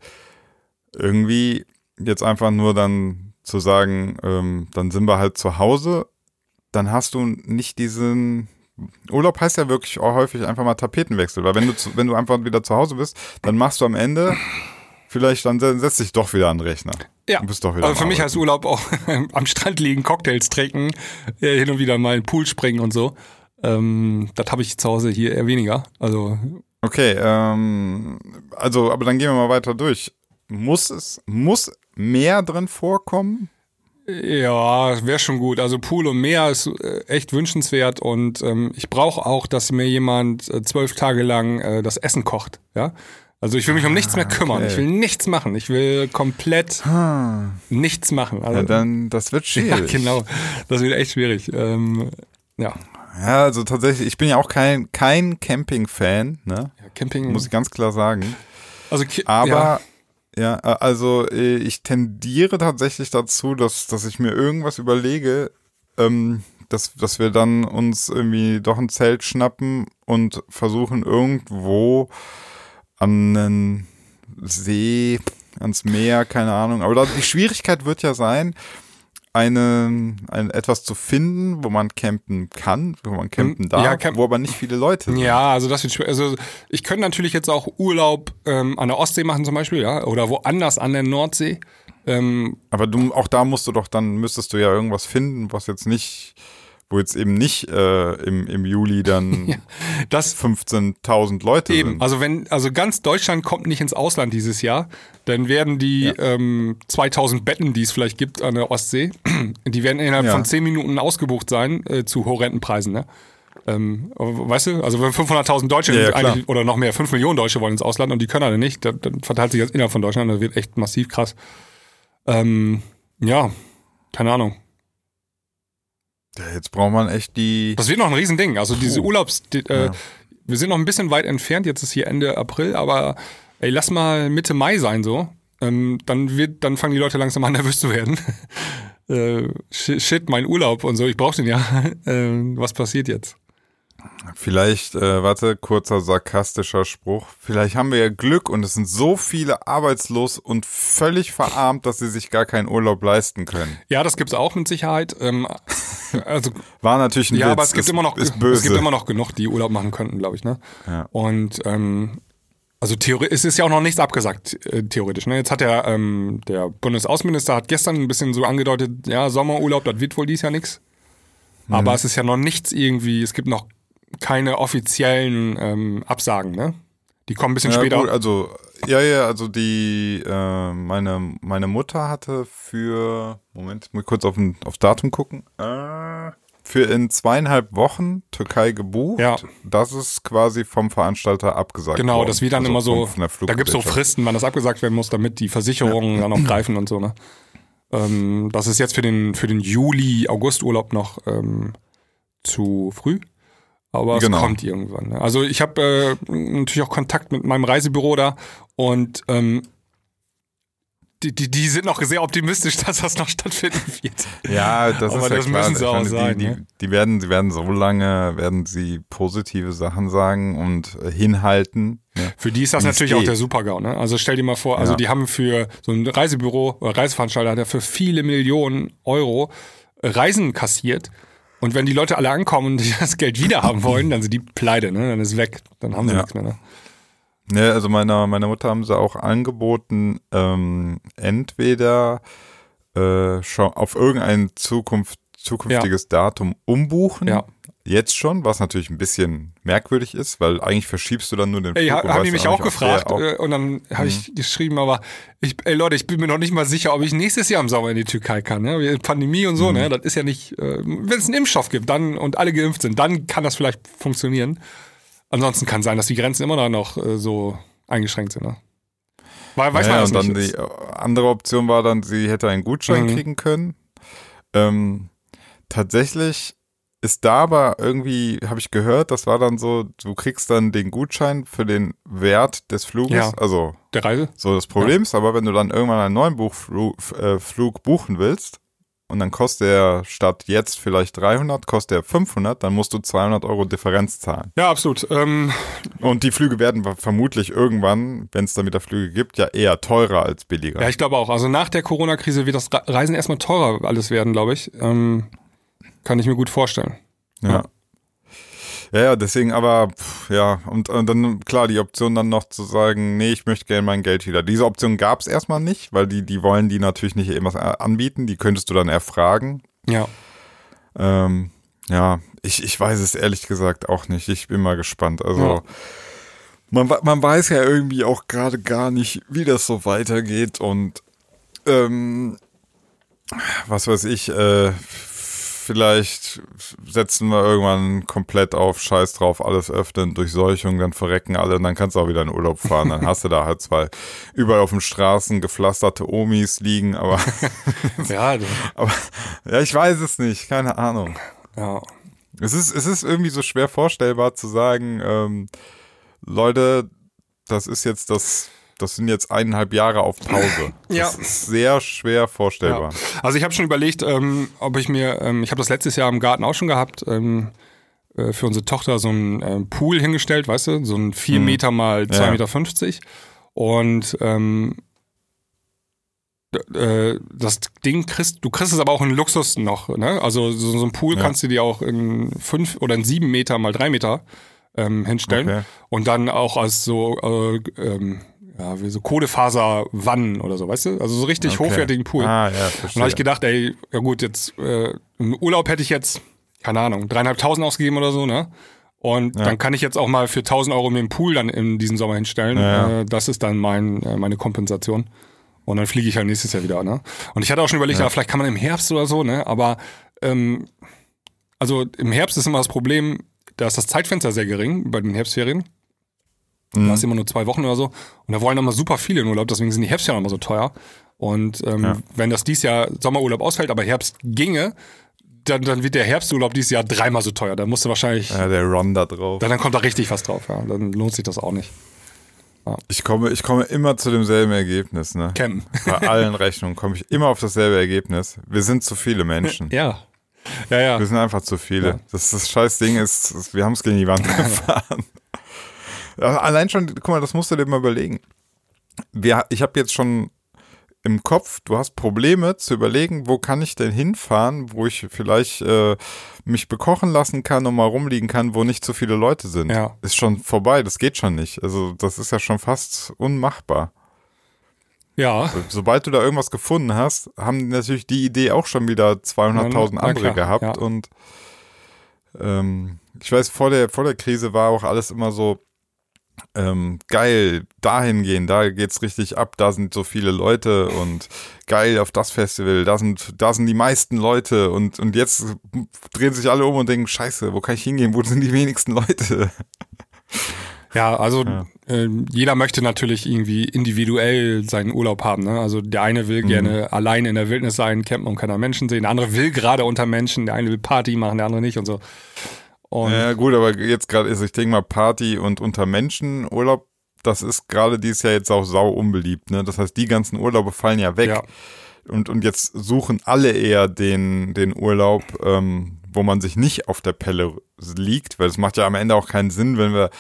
irgendwie jetzt einfach nur dann zu sagen, ähm, dann sind wir halt zu Hause, dann hast du nicht diesen Urlaub heißt ja wirklich auch häufig einfach mal Tapetenwechsel, weil wenn du, zu, wenn du einfach wieder zu Hause bist, dann machst du am Ende vielleicht, dann setzt dich doch wieder an den Rechner. Ja, Du bist doch wieder aber für mich heißt Urlaub auch am Strand liegen, Cocktails trinken, äh, hin und wieder mal in den Pool springen und so. Ähm, das habe ich zu Hause hier eher weniger. Also Okay, ähm, also, aber dann gehen wir mal weiter durch. Muss es, muss mehr drin vorkommen? Ja, wäre schon gut. Also Pool und Meer ist äh, echt wünschenswert und ähm, ich brauche auch, dass mir jemand äh, zwölf Tage lang äh, das Essen kocht. Ja, also ich will mich um nichts mehr kümmern. okay. Ich will nichts machen. Ich will komplett nichts machen. Also, Ja, dann, das wird ja, schwierig. genau. Das wird echt schwierig. Ähm, ja. Ja, also tatsächlich, ich bin ja auch kein, kein Camping-Fan, ne? ja, Camping. Muss ich ganz klar sagen. also Aber ja, ja, also äh, ich tendiere tatsächlich dazu, dass, dass ich mir irgendwas überlege, ähm, dass, dass wir dann uns irgendwie doch ein Zelt schnappen und versuchen irgendwo an einen See, ans Meer, keine Ahnung. Aber die Schwierigkeit wird ja sein, eine, ein, etwas zu finden, wo man campen kann, wo man campen Hm, darf, ja, camp- wo aber nicht viele Leute sind. Ja, also das wird schwer. Also ich könnte natürlich jetzt auch Urlaub ähm, an der Ostsee machen zum Beispiel, ja, oder woanders an der Nordsee. Ähm, Aber du, auch da musst du doch, dann müsstest du ja irgendwas finden, was jetzt nicht, wo jetzt eben nicht äh, im, im Juli dann das 15.000 Leute eben. sind. Also wenn, also ganz Deutschland kommt nicht ins Ausland dieses Jahr, dann werden die ähm, 2000 Betten, die es vielleicht gibt an der Ostsee, die werden innerhalb Ja. von 10 Minuten ausgebucht sein äh, zu horrenden Preisen, ne? Ähm, weißt du, also wenn 500.000 Deutsche Ja, ja, oder noch mehr, 5 Millionen Deutsche wollen ins Ausland und die können alle nicht, dann, dann verteilt sich das innerhalb von Deutschland, das wird echt massiv krass. Ähm, ja, keine Ahnung. Ja, jetzt braucht man echt die. Das wird noch ein Riesending. Also diese Puh. Urlaubs, die, äh, Ja. wir sind noch ein bisschen weit entfernt. Jetzt ist hier Ende April, aber ey, lass mal Mitte Mai sein so. Ähm, dann wird, dann fangen die Leute langsam an nervös zu werden. äh, shit, shit, mein Urlaub und so. Ich brauche den ja. ähm, was passiert jetzt? Vielleicht, äh, warte, kurzer sarkastischer Spruch. Vielleicht haben wir ja Glück und es sind so viele arbeitslos und völlig verarmt, dass sie sich gar keinen Urlaub leisten können. Ja, das gibt's auch mit Sicherheit. Ähm, also War natürlich ein ja, Witz. aber es gibt ist, immer noch, es gibt immer noch genug, die Urlaub machen könnten, glaube ich. Ne? Ja. Und ähm, also es ist ja auch noch nichts abgesagt, äh, theoretisch. Ne? Jetzt hat der, ähm, der Bundesaußenminister hat gestern ein bisschen so angedeutet, ja, Sommerurlaub, das wird wohl dies Jahr nichts. Mhm. Aber es ist ja noch nichts irgendwie, es gibt noch keine offiziellen ähm, Absagen, ne? Die kommen ein bisschen Ja, später. gut, also, ja, ja, also die, äh, meine, meine Mutter hatte für, Moment, muss ich kurz auf ein, aufs Datum gucken, äh, für in zweieinhalb Wochen Türkei gebucht. Ja. Das ist quasi vom Veranstalter abgesagt Genau, worden. das wie dann Also immer so, da gibt es so. Fristen, wann das abgesagt werden muss, damit die Versicherungen dann auch greifen und so. Ne? Ähm, das ist jetzt für den, für den Juli, August-Urlaub noch ähm, zu früh. Aber Genau. es kommt irgendwann. Ne? Also ich habe äh, natürlich auch Kontakt mit meinem Reisebüro da und ähm, die, die, die sind noch sehr optimistisch, dass das noch stattfinden wird. Ja, das Aber ist ja das klar. müssen sie auch meine, sein, Die, die, ne? die, werden, sie werden so lange, werden sie positive Sachen sagen und äh, hinhalten. Ne? Für die ist das Wie natürlich auch der Super-GAU. Ne? Also stell dir mal vor, also Ja. die haben für so ein Reisebüro oder Reiseveranstalter hat er für viele Millionen Euro Reisen kassiert. Und wenn die Leute alle ankommen und die das Geld wieder haben wollen, dann sind die pleite, ne? Dann ist weg. Dann haben sie Ja. nichts mehr. Ne? Ne, also meiner, meiner Mutter haben sie auch angeboten, ähm, entweder äh, schon auf irgendein Zukunft, zukünftiges Datum umbuchen. Ja. Jetzt schon, was natürlich ein bisschen merkwürdig ist, weil eigentlich verschiebst du dann nur den Ey, Flug. ha, und haben die mich auch gefragt auch- Mhm. äh, und dann habe ich geschrieben, aber ich, ey Leute, ich bin mir noch nicht mal sicher, ob ich nächstes Jahr im Sommer in die Türkei kann. Ne? Pandemie und so, Mhm. ne? Das ist ja nicht, äh, wenn es einen Impfstoff gibt dann und alle geimpft sind, dann kann das vielleicht funktionieren. Ansonsten kann sein, dass die Grenzen immer noch äh, so eingeschränkt sind. Ne? Weil, weiß ja, man das und dann nicht. die äh, andere Option war dann, sie hätte einen Gutschein Mhm. kriegen können. Ähm, tatsächlich ist da aber irgendwie, habe ich gehört, das war dann so, du kriegst dann den Gutschein für den Wert des Fluges, Ja. also Der Reise? so das Problem ist, aber wenn du dann irgendwann einen neuen Buchflug äh, Flug buchen willst und dann kostet der statt jetzt vielleicht 300, kostet der 500, dann musst du 200 Euro Differenz zahlen. Ja, absolut. Ähm, Und die Flüge werden vermutlich irgendwann, wenn es dann wieder Flüge gibt, ja eher teurer als billiger. ja, ich glaube auch. Also nach der Corona-Krise wird das Re- Reisen erstmal teurer alles werden, glaube ich. Ähm, kann ich mir gut vorstellen. Ja. Ja, ja, deswegen aber, pff, ja, und, und dann, klar, die Option dann noch zu sagen, nee, ich möchte gerne mein Geld wieder. Diese Option gab es erstmal nicht, weil die, die wollen die natürlich nicht irgendwas anbieten, die könntest du dann erfragen. Ja. Ähm, ja, ich, ich weiß es ehrlich gesagt auch nicht. Ich bin mal gespannt. Also, Ja. man, man weiß ja irgendwie auch gerade gar nicht, wie das so weitergeht und, ähm, was weiß ich, äh, vielleicht setzen wir irgendwann komplett auf Scheiß drauf, alles öffnen, Durchseuchung, dann verrecken alle und dann kannst du auch wieder in Urlaub fahren. Dann hast du da halt zwei überall auf den Straßen gepflasterte Omis liegen, aber, Ja, du- aber ja, ich weiß es nicht, keine Ahnung. ja. Es ist, es ist irgendwie so schwer vorstellbar zu sagen, ähm, Leute, das ist jetzt das, das sind jetzt eineinhalb Jahre auf Pause. Das Ja. ist sehr schwer vorstellbar. Ja. Also ich habe schon überlegt, ähm, ob ich mir, ähm, ich habe das letztes Jahr im Garten auch schon gehabt, ähm, äh, für unsere Tochter so einen ähm, Pool hingestellt, weißt du, so ein 4 Meter mal 2,50 Ja. Meter. 50. Und ähm, äh, das Ding kriegst, du kriegst es aber auch in Luxus noch, ne? Also so, so ein Pool kannst du dir auch in 5 oder in 7 Meter mal 3 Meter ähm, hinstellen. Okay. Und dann auch als so, äh, ähm, ja, wie so Kohlefaserwannen oder so, weißt du? Also so richtig Okay. hochwertigen Pool. Ah, ja, Und da habe ich gedacht, ey, ja gut, jetzt äh, im Urlaub hätte ich jetzt, keine Ahnung, dreieinhalbtausend ausgegeben oder so, ne? Und Ja. dann kann ich jetzt auch mal für 1000 Euro mir einen Pool dann in diesem Sommer hinstellen. Ja. Äh, das ist dann mein, äh, meine Kompensation. Und dann fliege ich halt nächstes Jahr wieder, ne? Und ich hatte auch schon überlegt, ja. vielleicht kann man im Herbst oder so, ne? Aber ähm, also im Herbst ist immer das Problem, da ist das Zeitfenster sehr gering bei den Herbstferien. Mhm. Da ist immer nur zwei Wochen oder so. Und da wollen immer super viele in Urlaub, deswegen sind die Herbstferien immer so teuer. Und ähm, Ja. wenn das dieses Jahr Sommerurlaub ausfällt, aber Herbst ginge, dann, dann wird der Herbsturlaub dieses Jahr dreimal so teuer. Da musst du wahrscheinlich, ja, der Run da drauf. dann, dann kommt da richtig was drauf. Ja. Dann lohnt sich das auch nicht. Ich komme, ich komme immer zu demselben Ergebnis, ne? Campen. Bei allen Rechnungen komme ich immer auf dasselbe Ergebnis. Wir sind zu viele Menschen. Ja. Ja, ja. Wir sind einfach zu viele. Ja. Das, das scheiß Ding ist, ist- wir haben es gegen die Wand gefahren. Allein schon, guck mal, das musst du dir mal überlegen. Wir, ich habe jetzt schon im Kopf, du hast Probleme zu überlegen, wo kann ich denn hinfahren, wo ich vielleicht äh, mich bekochen lassen kann und mal rumliegen kann, wo nicht so viele Leute sind. Ja. Ist schon vorbei, das geht schon nicht. Also das ist ja schon fast unmachbar. Ja. Sobald du da irgendwas gefunden hast, haben natürlich die Idee auch schon wieder 200.000 Na andere klar, gehabt. ja. Und ähm, ich weiß, vor der, vor der Krise war auch alles immer so ähm, geil, dahin gehen, da geht's richtig ab, da sind so viele Leute und geil auf das Festival, da sind, da sind die meisten Leute und, und jetzt drehen sich alle um und denken, scheiße, wo kann ich hingehen, wo sind die wenigsten Leute? Ja, also Ja. Äh, jeder möchte natürlich irgendwie individuell seinen Urlaub haben. Ne? Also der eine will gerne allein in der Wildnis sein, campen und keiner Menschen sehen. Der andere will gerade unter Menschen. Der eine will Party machen, der andere nicht und so. Und Ja, gut, aber jetzt gerade ist, ich denke mal, Party und unter Menschen Urlaub, das ist gerade dieses Jahr jetzt auch sau unbeliebt. Ne? Das heißt, die ganzen Urlaube fallen ja weg. ja, Und, und jetzt suchen alle eher den, den Urlaub, ähm, wo man sich nicht auf der Pelle liegt, weil es macht ja am Ende auch keinen Sinn, wenn wir,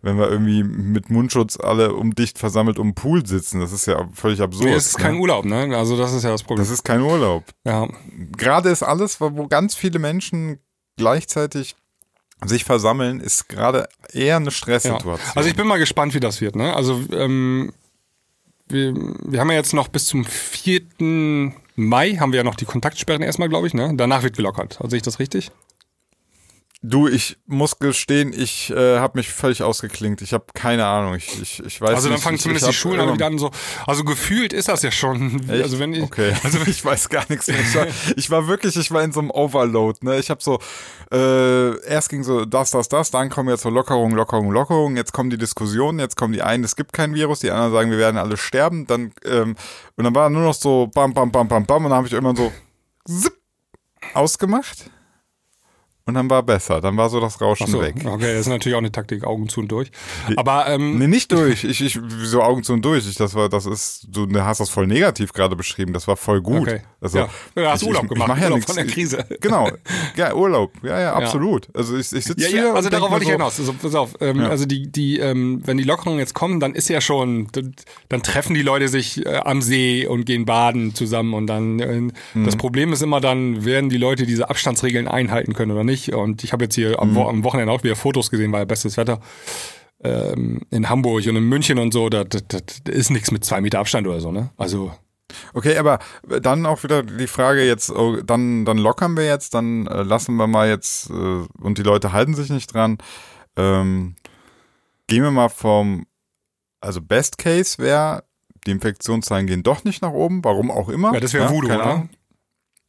wenn wir irgendwie mit Mundschutz alle um dicht versammelt um den Pool sitzen. Das ist ja völlig absurd. nee, es ist kein ne? Urlaub, ne? Also das ist ja das Problem. Das ist kein Urlaub. ja. Gerade ist alles, wo ganz viele Menschen gleichzeitig sich versammeln, ist gerade eher eine Ja. Stresssituation. Also ich bin mal gespannt, wie das wird. Ne? Also ähm, wir, wir haben ja jetzt noch bis zum 4. Mai haben wir ja noch die Kontaktsperren erstmal, glaube ich. Ne? Danach wird gelockert. Also sehe ich das richtig? Du, ich muss gestehen, ich äh, habe mich völlig ausgeklinkt. Ich habe keine Ahnung. Ich, ich, ich weiß Also dann nicht. fangen ich, zumindest ich die Schulen immer- wieder an so. Also gefühlt ist das ja schon. Echt? Also wenn ich, okay, also ich weiß gar nichts mehr. Ich war, ich war wirklich, ich war in so einem Overload. Ne, ich habe so äh, erst ging so das, das, das, dann kommen jetzt so Lockerungen, Lockerungen, Lockerungen. Jetzt kommen die Diskussionen, jetzt kommen die einen, es gibt kein Virus, die anderen sagen, wir werden alle sterben. Dann ähm, und dann war nur noch so bam, bam, bam, bam, bam und dann habe ich irgendwann so zipp, ausgemacht. Und dann war besser. Dann war so das Rauschen so, weg. okay, das ist natürlich auch eine Taktik, Augen zu und durch. Aber ähm, Nee, nicht durch. Ich, ich, so Augen zu und durch. Ich, das war, das ist, du hast das voll negativ gerade beschrieben. Das war voll gut. Okay. Also, Ja. Ja, hast ich, Urlaub ich, gemacht, Ich mach ja Urlaub nichts. von der Krise. Genau. Ja, Urlaub. Ja, ja, absolut. Also ich, ich sitze Ja, hier ja, also und denk darauf wollte ich so, hinaus. Also, pass auf, ähm, also die, die, ähm, wenn die Lockerungen jetzt kommen, dann ist ja schon, dann, dann treffen die Leute sich äh, am See und gehen baden zusammen und dann äh, Mhm. das Problem ist immer dann, werden die Leute diese Abstandsregeln einhalten können oder nicht. Und ich habe jetzt hier Mhm. am, Wo am Wochenende auch wieder Fotos gesehen, war ja bestes Wetter. Ähm, in Hamburg und in München und so, da, da, da ist nichts mit zwei Meter Abstand oder so, ne? Also Okay, aber dann auch wieder die Frage jetzt, oh, dann, dann lockern wir jetzt, dann äh, lassen wir mal jetzt, äh, und die Leute halten sich nicht dran. Ähm, gehen wir mal vom, also Best Case wäre, die Infektionszahlen gehen doch nicht nach oben, warum auch immer. Ja, das wäre Voodoo, keine oder?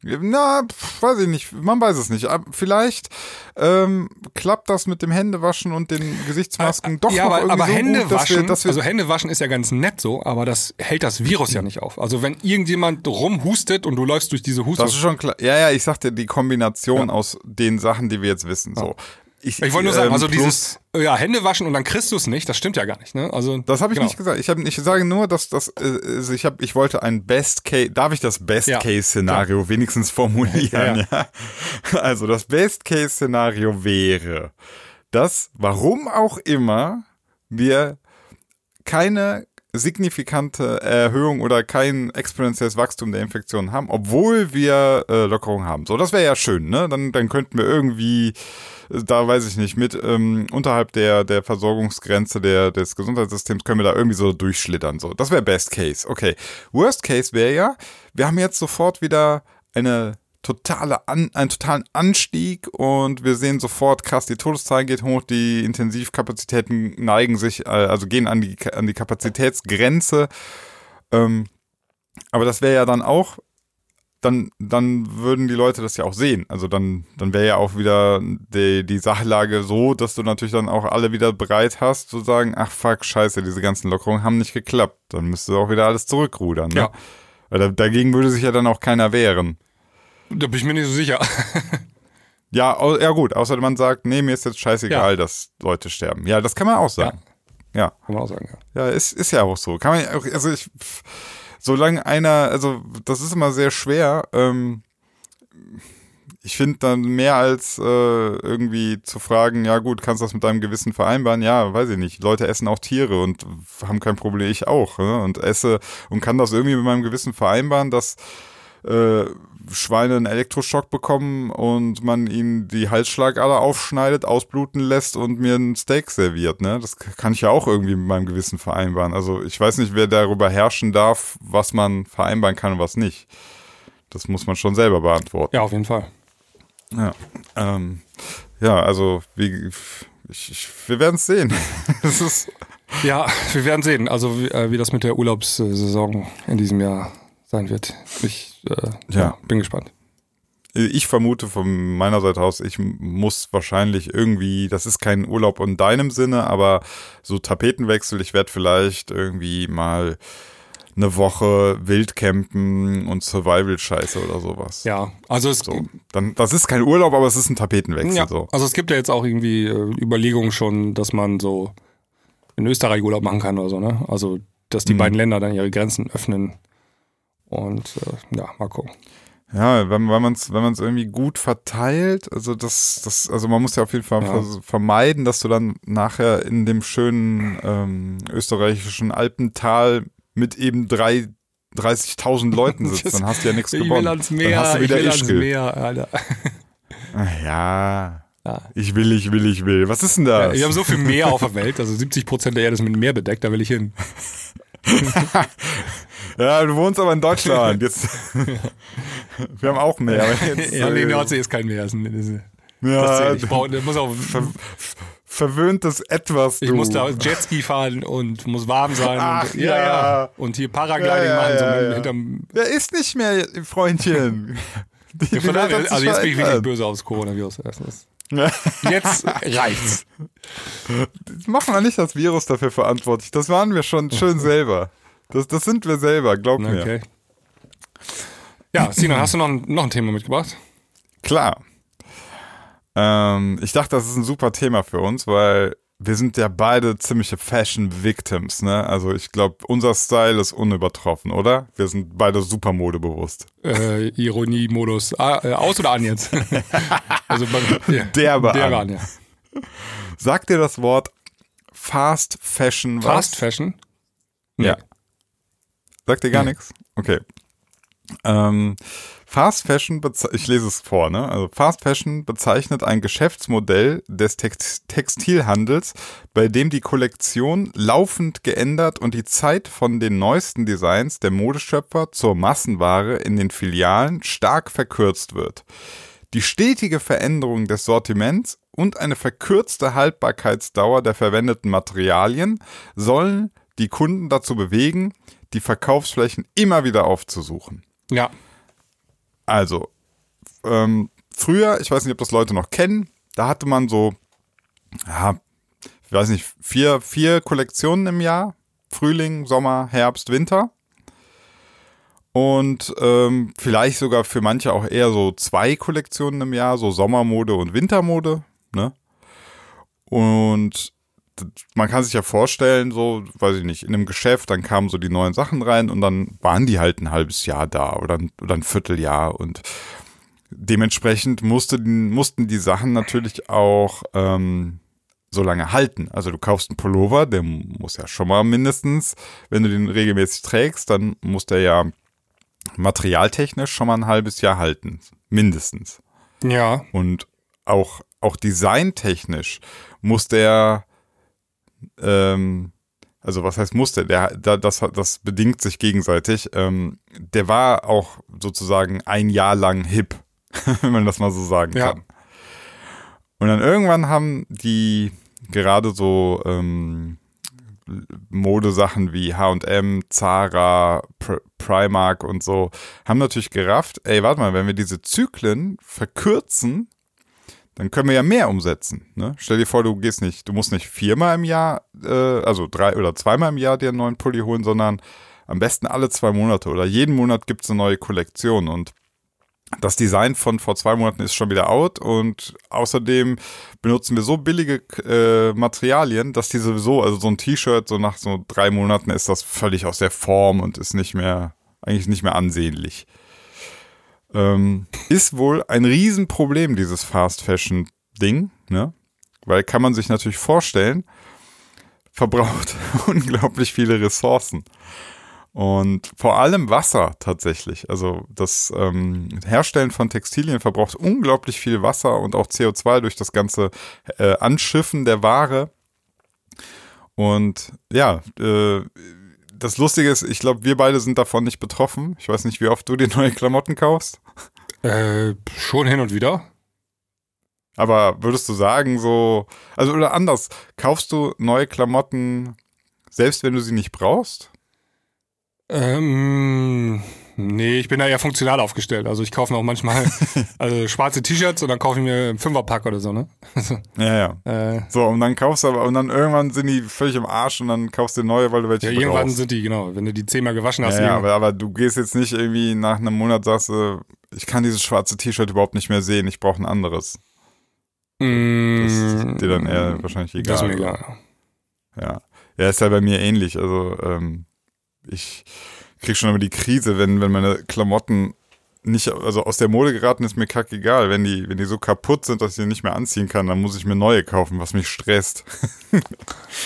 Na, weiß ich nicht, man weiß es nicht. Aber vielleicht ähm, klappt das mit dem Händewaschen und den Gesichtsmasken doch ja, noch aber, irgendwie aber so Hände gut, dass wir, dass wir also Hände waschen ist ja ganz nett so, aber das hält das Virus ja nicht auf. Also wenn irgendjemand rumhustet und du läufst durch diese Huste, Das ist schon klar. Ja, ja, ich sagte die Kombination aus den Sachen, die wir jetzt wissen. So. Ich wollte nur sagen, ähm, also dieses ja, Hände waschen und dann kriegst du es nicht, das stimmt ja gar nicht. Ne? Also Das habe ich genau. nicht gesagt. Ich, hab, ich sage nur, dass das, äh, also ich, hab, ich wollte ein Best Case, darf ich das Best Ja. Case Szenario wenigstens formulieren? Ja, Ja, Also das Best Case Szenario wäre, dass, warum auch immer, wir keine signifikante Erhöhung oder kein exponentielles Wachstum der Infektionen haben, obwohl wir äh, Lockerung haben. So, das wäre ja schön, ne? Dann, dann könnten wir irgendwie, da weiß ich nicht, mit ähm, unterhalb der, der Versorgungsgrenze der, des Gesundheitssystems können wir da irgendwie so durchschlittern. So, das wäre Best Case. Okay. Worst Case wäre ja, wir haben jetzt sofort wieder eine totale An einen totalen Anstieg und wir sehen sofort krass, die Todeszahl geht hoch, die Intensivkapazitäten neigen sich, äh, also gehen an die, an die Kapazitätsgrenze. Ähm, aber das wäre ja dann auch, dann, dann würden die Leute das ja auch sehen. Also dann, dann wäre ja auch wieder die, die Sachlage so, dass du natürlich dann auch alle wieder bereit hast zu sagen, ach fuck, scheiße, diese ganzen Lockerungen haben nicht geklappt. Dann müsste auch wieder alles zurückrudern. Ne? Ja. Weil da, dagegen würde sich ja dann auch keiner wehren. Da bin ich mir nicht so sicher. Ja, ja gut, außer man sagt, nee, mir ist jetzt scheißegal, Ja. dass Leute sterben. Ja, das kann man auch sagen. Ja, Kann man auch sagen, ja. ja, ist, ist ja auch so. Kann man auch, also ich, pff, solange einer, also das ist immer sehr schwer, ähm, ich finde dann mehr als äh, irgendwie zu fragen, ja gut, kannst du das mit deinem Gewissen vereinbaren? Ja, weiß ich nicht. Leute essen auch Tiere und haben kein Problem, ich auch. Ne? Und esse und kann das irgendwie mit meinem Gewissen vereinbaren, dass äh, Schweine einen Elektroschock bekommen und man ihnen die Halsschlagader aufschneidet, ausbluten lässt und mir ein Steak serviert. Ne? Das kann ich ja auch irgendwie mit meinem Gewissen vereinbaren. Also ich weiß nicht, wer darüber herrschen darf, was man vereinbaren kann und was nicht. Das muss man schon selber beantworten. Ja, auf jeden Fall. Ja, ähm, ja also wie, ich, ich, wir werden es sehen. Es ist, Ja, wir werden sehen, also wie, äh, wie das mit der Urlaubssaison in diesem Jahr sein wird. Ich äh, ja. Bin gespannt. ich vermute von meiner Seite aus, ich muss wahrscheinlich irgendwie, das ist kein Urlaub in deinem Sinne, aber so Tapetenwechsel, ich werde vielleicht irgendwie mal eine Woche Wildcampen und Survival-Scheiße oder sowas. Ja, also es So, dann, das ist kein Urlaub, aber es ist ein Tapetenwechsel. Ja, So. also es gibt ja jetzt auch irgendwie äh, Überlegungen schon, dass man so in Österreich Urlaub machen kann oder so, ne? Also, dass die Mhm. beiden Länder dann ihre Grenzen öffnen. Und äh, ja, mal gucken. Ja, wenn, wenn man es wenn man's irgendwie gut verteilt, also das, das, also man muss ja auf jeden Fall Ja. vermeiden, dass du dann nachher in dem schönen ähm, österreichischen Alpental mit eben drei 30.000 Leuten sitzt, dann hast du ja nichts gewonnen. dann hast du wieder Ischgl. Meer, Alter. Ah, Ja, Ja. ich will, ich will, ich will. Was ist denn das? Wir haben so viel Meer auf der Welt, also 70 Prozent der Erde ist mit Meer bedeckt, da will ich hin. ja, du wohnst aber in Deutschland. Jetzt, wir haben auch mehr. Jetzt, Ja, nee, Nordsee ist kein Meer. Ja. Ich, brauch, muss auch, verwöhntes Etwas, du. ich muss da Jetski fahren und muss warm sein. Ach, und, ja. Und hier Paragliding Ja, ja, machen, so ja, ja. hinterm Der ist nicht mehr, Freundchen. Die, die also jetzt bin ich wirklich böse aufs Coronavirus. Erstens. Jetzt reicht's. Machen wir nicht das Virus dafür verantwortlich. Das waren wir schon schön selber. Das, das sind wir selber, glaub mir. Okay. Ja, Sinan, hast du noch ein, noch ein Thema mitgebracht? Klar. Ähm, ich dachte, das ist ein super Thema für uns, weil wir sind ja beide ziemliche Fashion Victims, ne? Also ich glaube, unser Style ist unübertroffen, oder? Wir sind beide super modebewusst. Äh, Ironie-Modus. Ah, äh, aus oder an jetzt? also bei, der, der war der an. an, ja. Sagt dir das Wort Fast Fashion was? Fast Fashion? Ja. Sagt dir gar nichts? Okay. Ähm, Fast Fashion, ich lese es vor, ne? Also Fast Fashion bezeichnet ein Geschäftsmodell des Text Textilhandels, bei dem die Kollektion laufend geändert und die Zeit von den neuesten Designs der Modeschöpfer zur Massenware in den Filialen stark verkürzt wird. Die stetige Veränderung des Sortiments und eine verkürzte Haltbarkeitsdauer der verwendeten Materialien sollen die Kunden dazu bewegen, die Verkaufsflächen immer wieder aufzusuchen. Ja. Also, ähm, früher, ich weiß nicht, ob das Leute noch kennen, da hatte man so, ja, ich weiß nicht, vier, vier Kollektionen im Jahr. Frühling, Sommer, Herbst, Winter. Und ähm, vielleicht sogar für manche auch eher so zwei Kollektionen im Jahr, so Sommermode und Wintermode. Ne? Und man kann sich ja vorstellen, so, weiß ich nicht, in einem Geschäft, dann kamen so die neuen Sachen rein und dann waren die halt ein halbes Jahr da oder ein, oder ein Vierteljahr und dementsprechend musste, mussten die Sachen natürlich auch ähm, so lange halten. Also du kaufst einen Pullover, der muss ja schon mal mindestens, wenn du den regelmäßig trägst, dann muss der ja materialtechnisch schon mal ein halbes Jahr halten. Mindestens. Ja. Und auch, auch designtechnisch muss der ähm, also was heißt musste, der, der, das, das bedingt sich gegenseitig. Ähm, der war auch sozusagen ein Jahr lang hip, wenn man das mal so sagen Ja. kann. Und dann irgendwann haben die gerade so ähm, Modesachen wie H&M, Zara, Pr Primark und so, haben natürlich gerafft, ey, warte mal, wenn wir diese Zyklen verkürzen, dann können wir ja mehr umsetzen. Ne? Stell dir vor, du gehst nicht, du musst nicht viermal im Jahr, äh, also drei oder zweimal im Jahr dir einen neuen Pulli holen, sondern am besten alle zwei Monate oder jeden Monat gibt es eine neue Kollektion und das Design von vor zwei Monaten ist schon wieder out und außerdem benutzen wir so billige äh, Materialien, dass die sowieso, also so ein T-Shirt, so nach so drei Monaten ist das völlig aus der Form und ist nicht mehr, eigentlich nicht mehr ansehnlich. Ähm, ist wohl ein Riesenproblem, dieses Fast Fashion Ding, ne? Weil kann man sich natürlich vorstellen, verbraucht unglaublich viele Ressourcen. Und vor allem Wasser tatsächlich. Also das ähm, Herstellen von Textilien verbraucht unglaublich viel Wasser und auch CO2 durch das ganze äh, Anschiffen der Ware. Und ja, äh, das Lustige ist, ich glaube, wir beide sind davon nicht betroffen. Ich weiß nicht, wie oft du dir neue Klamotten kaufst. Äh, schon hin und wieder. Aber würdest du sagen, so, also oder anders, kaufst du neue Klamotten, selbst wenn du sie nicht brauchst? Ähm, nee, ich bin da eher funktional aufgestellt. Also ich kaufe mir auch manchmal also schwarze T-Shirts und dann kaufe ich mir einen Fünferpack oder so, ne? Ja, ja. äh, So, und dann kaufst du aber, und dann irgendwann sind die völlig im Arsch und dann kaufst du neue, weil du welche ja, irgendwann brauchst. sind die, genau, wenn du die zehnmal gewaschen hast. Ja, ja, irgendwann- aber, aber du gehst jetzt nicht irgendwie nach einem Monat sagst du, ich kann dieses schwarze T-Shirt überhaupt nicht mehr sehen, ich brauche ein anderes. Das ist Mm, dir dann eher wahrscheinlich egal. Das ist mir egal. Ja. Ja, ist ja bei mir ähnlich. Also, ähm, ich krieg schon immer die Krise, wenn, wenn meine Klamotten nicht, also aus der Mode geraten, ist mir kackegal. Wenn die, wenn die so kaputt sind, dass ich die nicht mehr anziehen kann, dann muss ich mir neue kaufen, was mich stresst.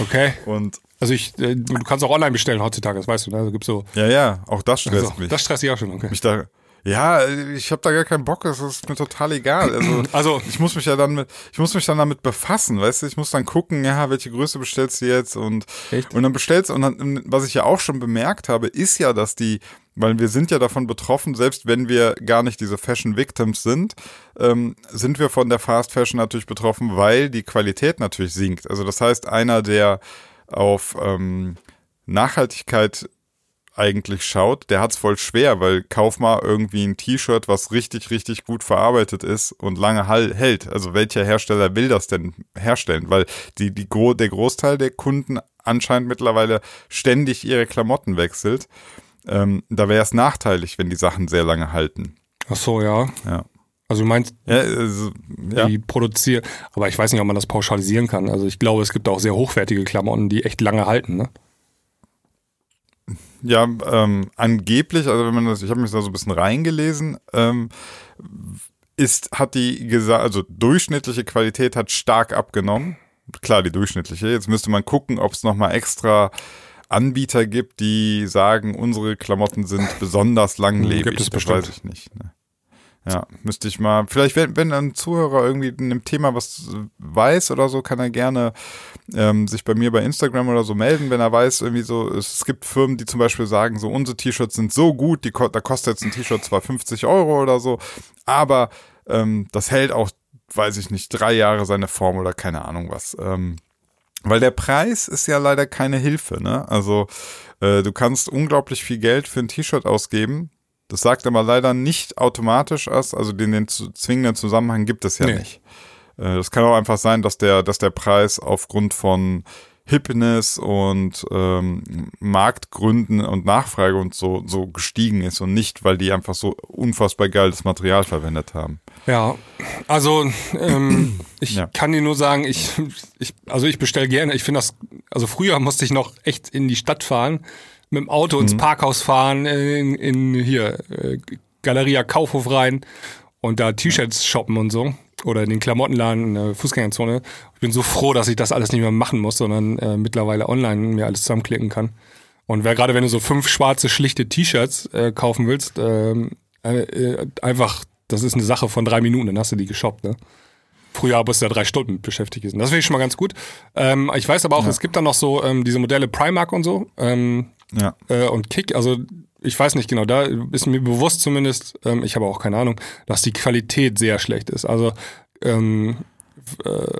Okay. Und Also ich, äh, du kannst auch online bestellen heutzutage, das weißt du, ne? Also gibt's so. ja, ja, auch das stresst Also, mich. das stresst dich auch schon, okay. mich da, ja, ich habe da gar keinen Bock, das ist mir total egal. Also, Also, ich muss mich ja dann mit, ich muss mich dann damit befassen, weißt du, ich muss dann gucken, ja, welche Größe bestellst du jetzt und, Echt? und dann bestellst und dann, was ich ja auch schon bemerkt habe, ist ja, dass die, weil wir sind ja davon betroffen, selbst wenn wir gar nicht diese Fashion Victims sind, ähm, sind wir von der Fast Fashion natürlich betroffen, weil die Qualität natürlich sinkt. Also das heißt, einer, der auf ähm, Nachhaltigkeit eigentlich schaut, der hat's voll schwer, weil kauf mal irgendwie ein T-Shirt, was richtig, richtig gut verarbeitet ist und lange hall- hält. Also welcher Hersteller will das denn herstellen? Weil die, die, der Großteil der Kunden anscheinend mittlerweile ständig ihre Klamotten wechselt. Ähm, da wäre es nachteilig, wenn die Sachen sehr lange halten. ach so, ja. Ja. Also du meinst, Ja, also, ja. die produzieren, aber ich weiß nicht, ob man das pauschalisieren kann. Also ich glaube, es gibt auch sehr hochwertige Klamotten, die echt lange halten, ne? Ja, ähm, angeblich, also wenn man das, ich habe mich da so ein bisschen reingelesen, ähm, ist, hat die gesagt, also durchschnittliche Qualität hat stark abgenommen. Klar, die durchschnittliche. Jetzt müsste man gucken, ob es nochmal extra Anbieter gibt, die sagen, unsere Klamotten sind besonders langlebig. Gibt es das bestimmt. weiß ich nicht. Ne? Ja, müsste ich mal, vielleicht wenn, wenn ein Zuhörer irgendwie in dem Thema was weiß oder so, kann er gerne ähm, sich bei mir bei Instagram oder so melden, wenn er weiß, irgendwie so, es, gibt Firmen, die zum Beispiel sagen, so unsere T-Shirts sind so gut, die, da kostet jetzt ein T-Shirt zwar 50 Euro oder so, aber ähm, das hält auch, weiß ich nicht, drei Jahre seine Form oder keine Ahnung was. Ähm, weil der Preis ist ja leider keine Hilfe, ne? Also äh, du kannst unglaublich viel Geld für ein T-Shirt ausgeben. Das sagt aber leider nicht automatisch was, also den, den zu, zwingenden Zusammenhang gibt es ja Nee. nicht. Äh, das kann auch einfach sein, dass der, dass der Preis aufgrund von Hipness und ähm, Marktgründen und Nachfrage und so, so gestiegen ist und nicht, weil die einfach so unfassbar geiles Material verwendet haben. Ja, also ähm, ich Ja. kann dir nur sagen, ich, ich also ich bestelle gerne. Ich finde das, also früher musste ich noch echt in die Stadt fahren, mit dem Auto ins Parkhaus fahren, in, in hier äh, Galeria Kaufhof rein und da T-Shirts shoppen und so oder in den Klamottenladen in der Fußgängerzone. Ich bin so froh, dass ich das alles nicht mehr machen muss, sondern äh, mittlerweile online mir alles zusammenklicken kann. Und wer gerade wenn du so fünf schwarze schlichte T-Shirts äh, kaufen willst, ähm, äh, äh, einfach, das ist eine Sache von drei Minuten, dann hast du die geshoppt, ne? Früher musst du ja drei Stunden mit beschäftigt gewesen. Das finde ich schon mal ganz gut. Ähm, ich weiß aber auch, es gibt dann noch so ähm, diese Modelle Primark und so ähm, Ja. äh, und Kick. Also ich weiß nicht genau, da ist mir bewusst zumindest, ähm, ich habe auch keine Ahnung, dass die Qualität sehr schlecht ist. Also ähm, äh,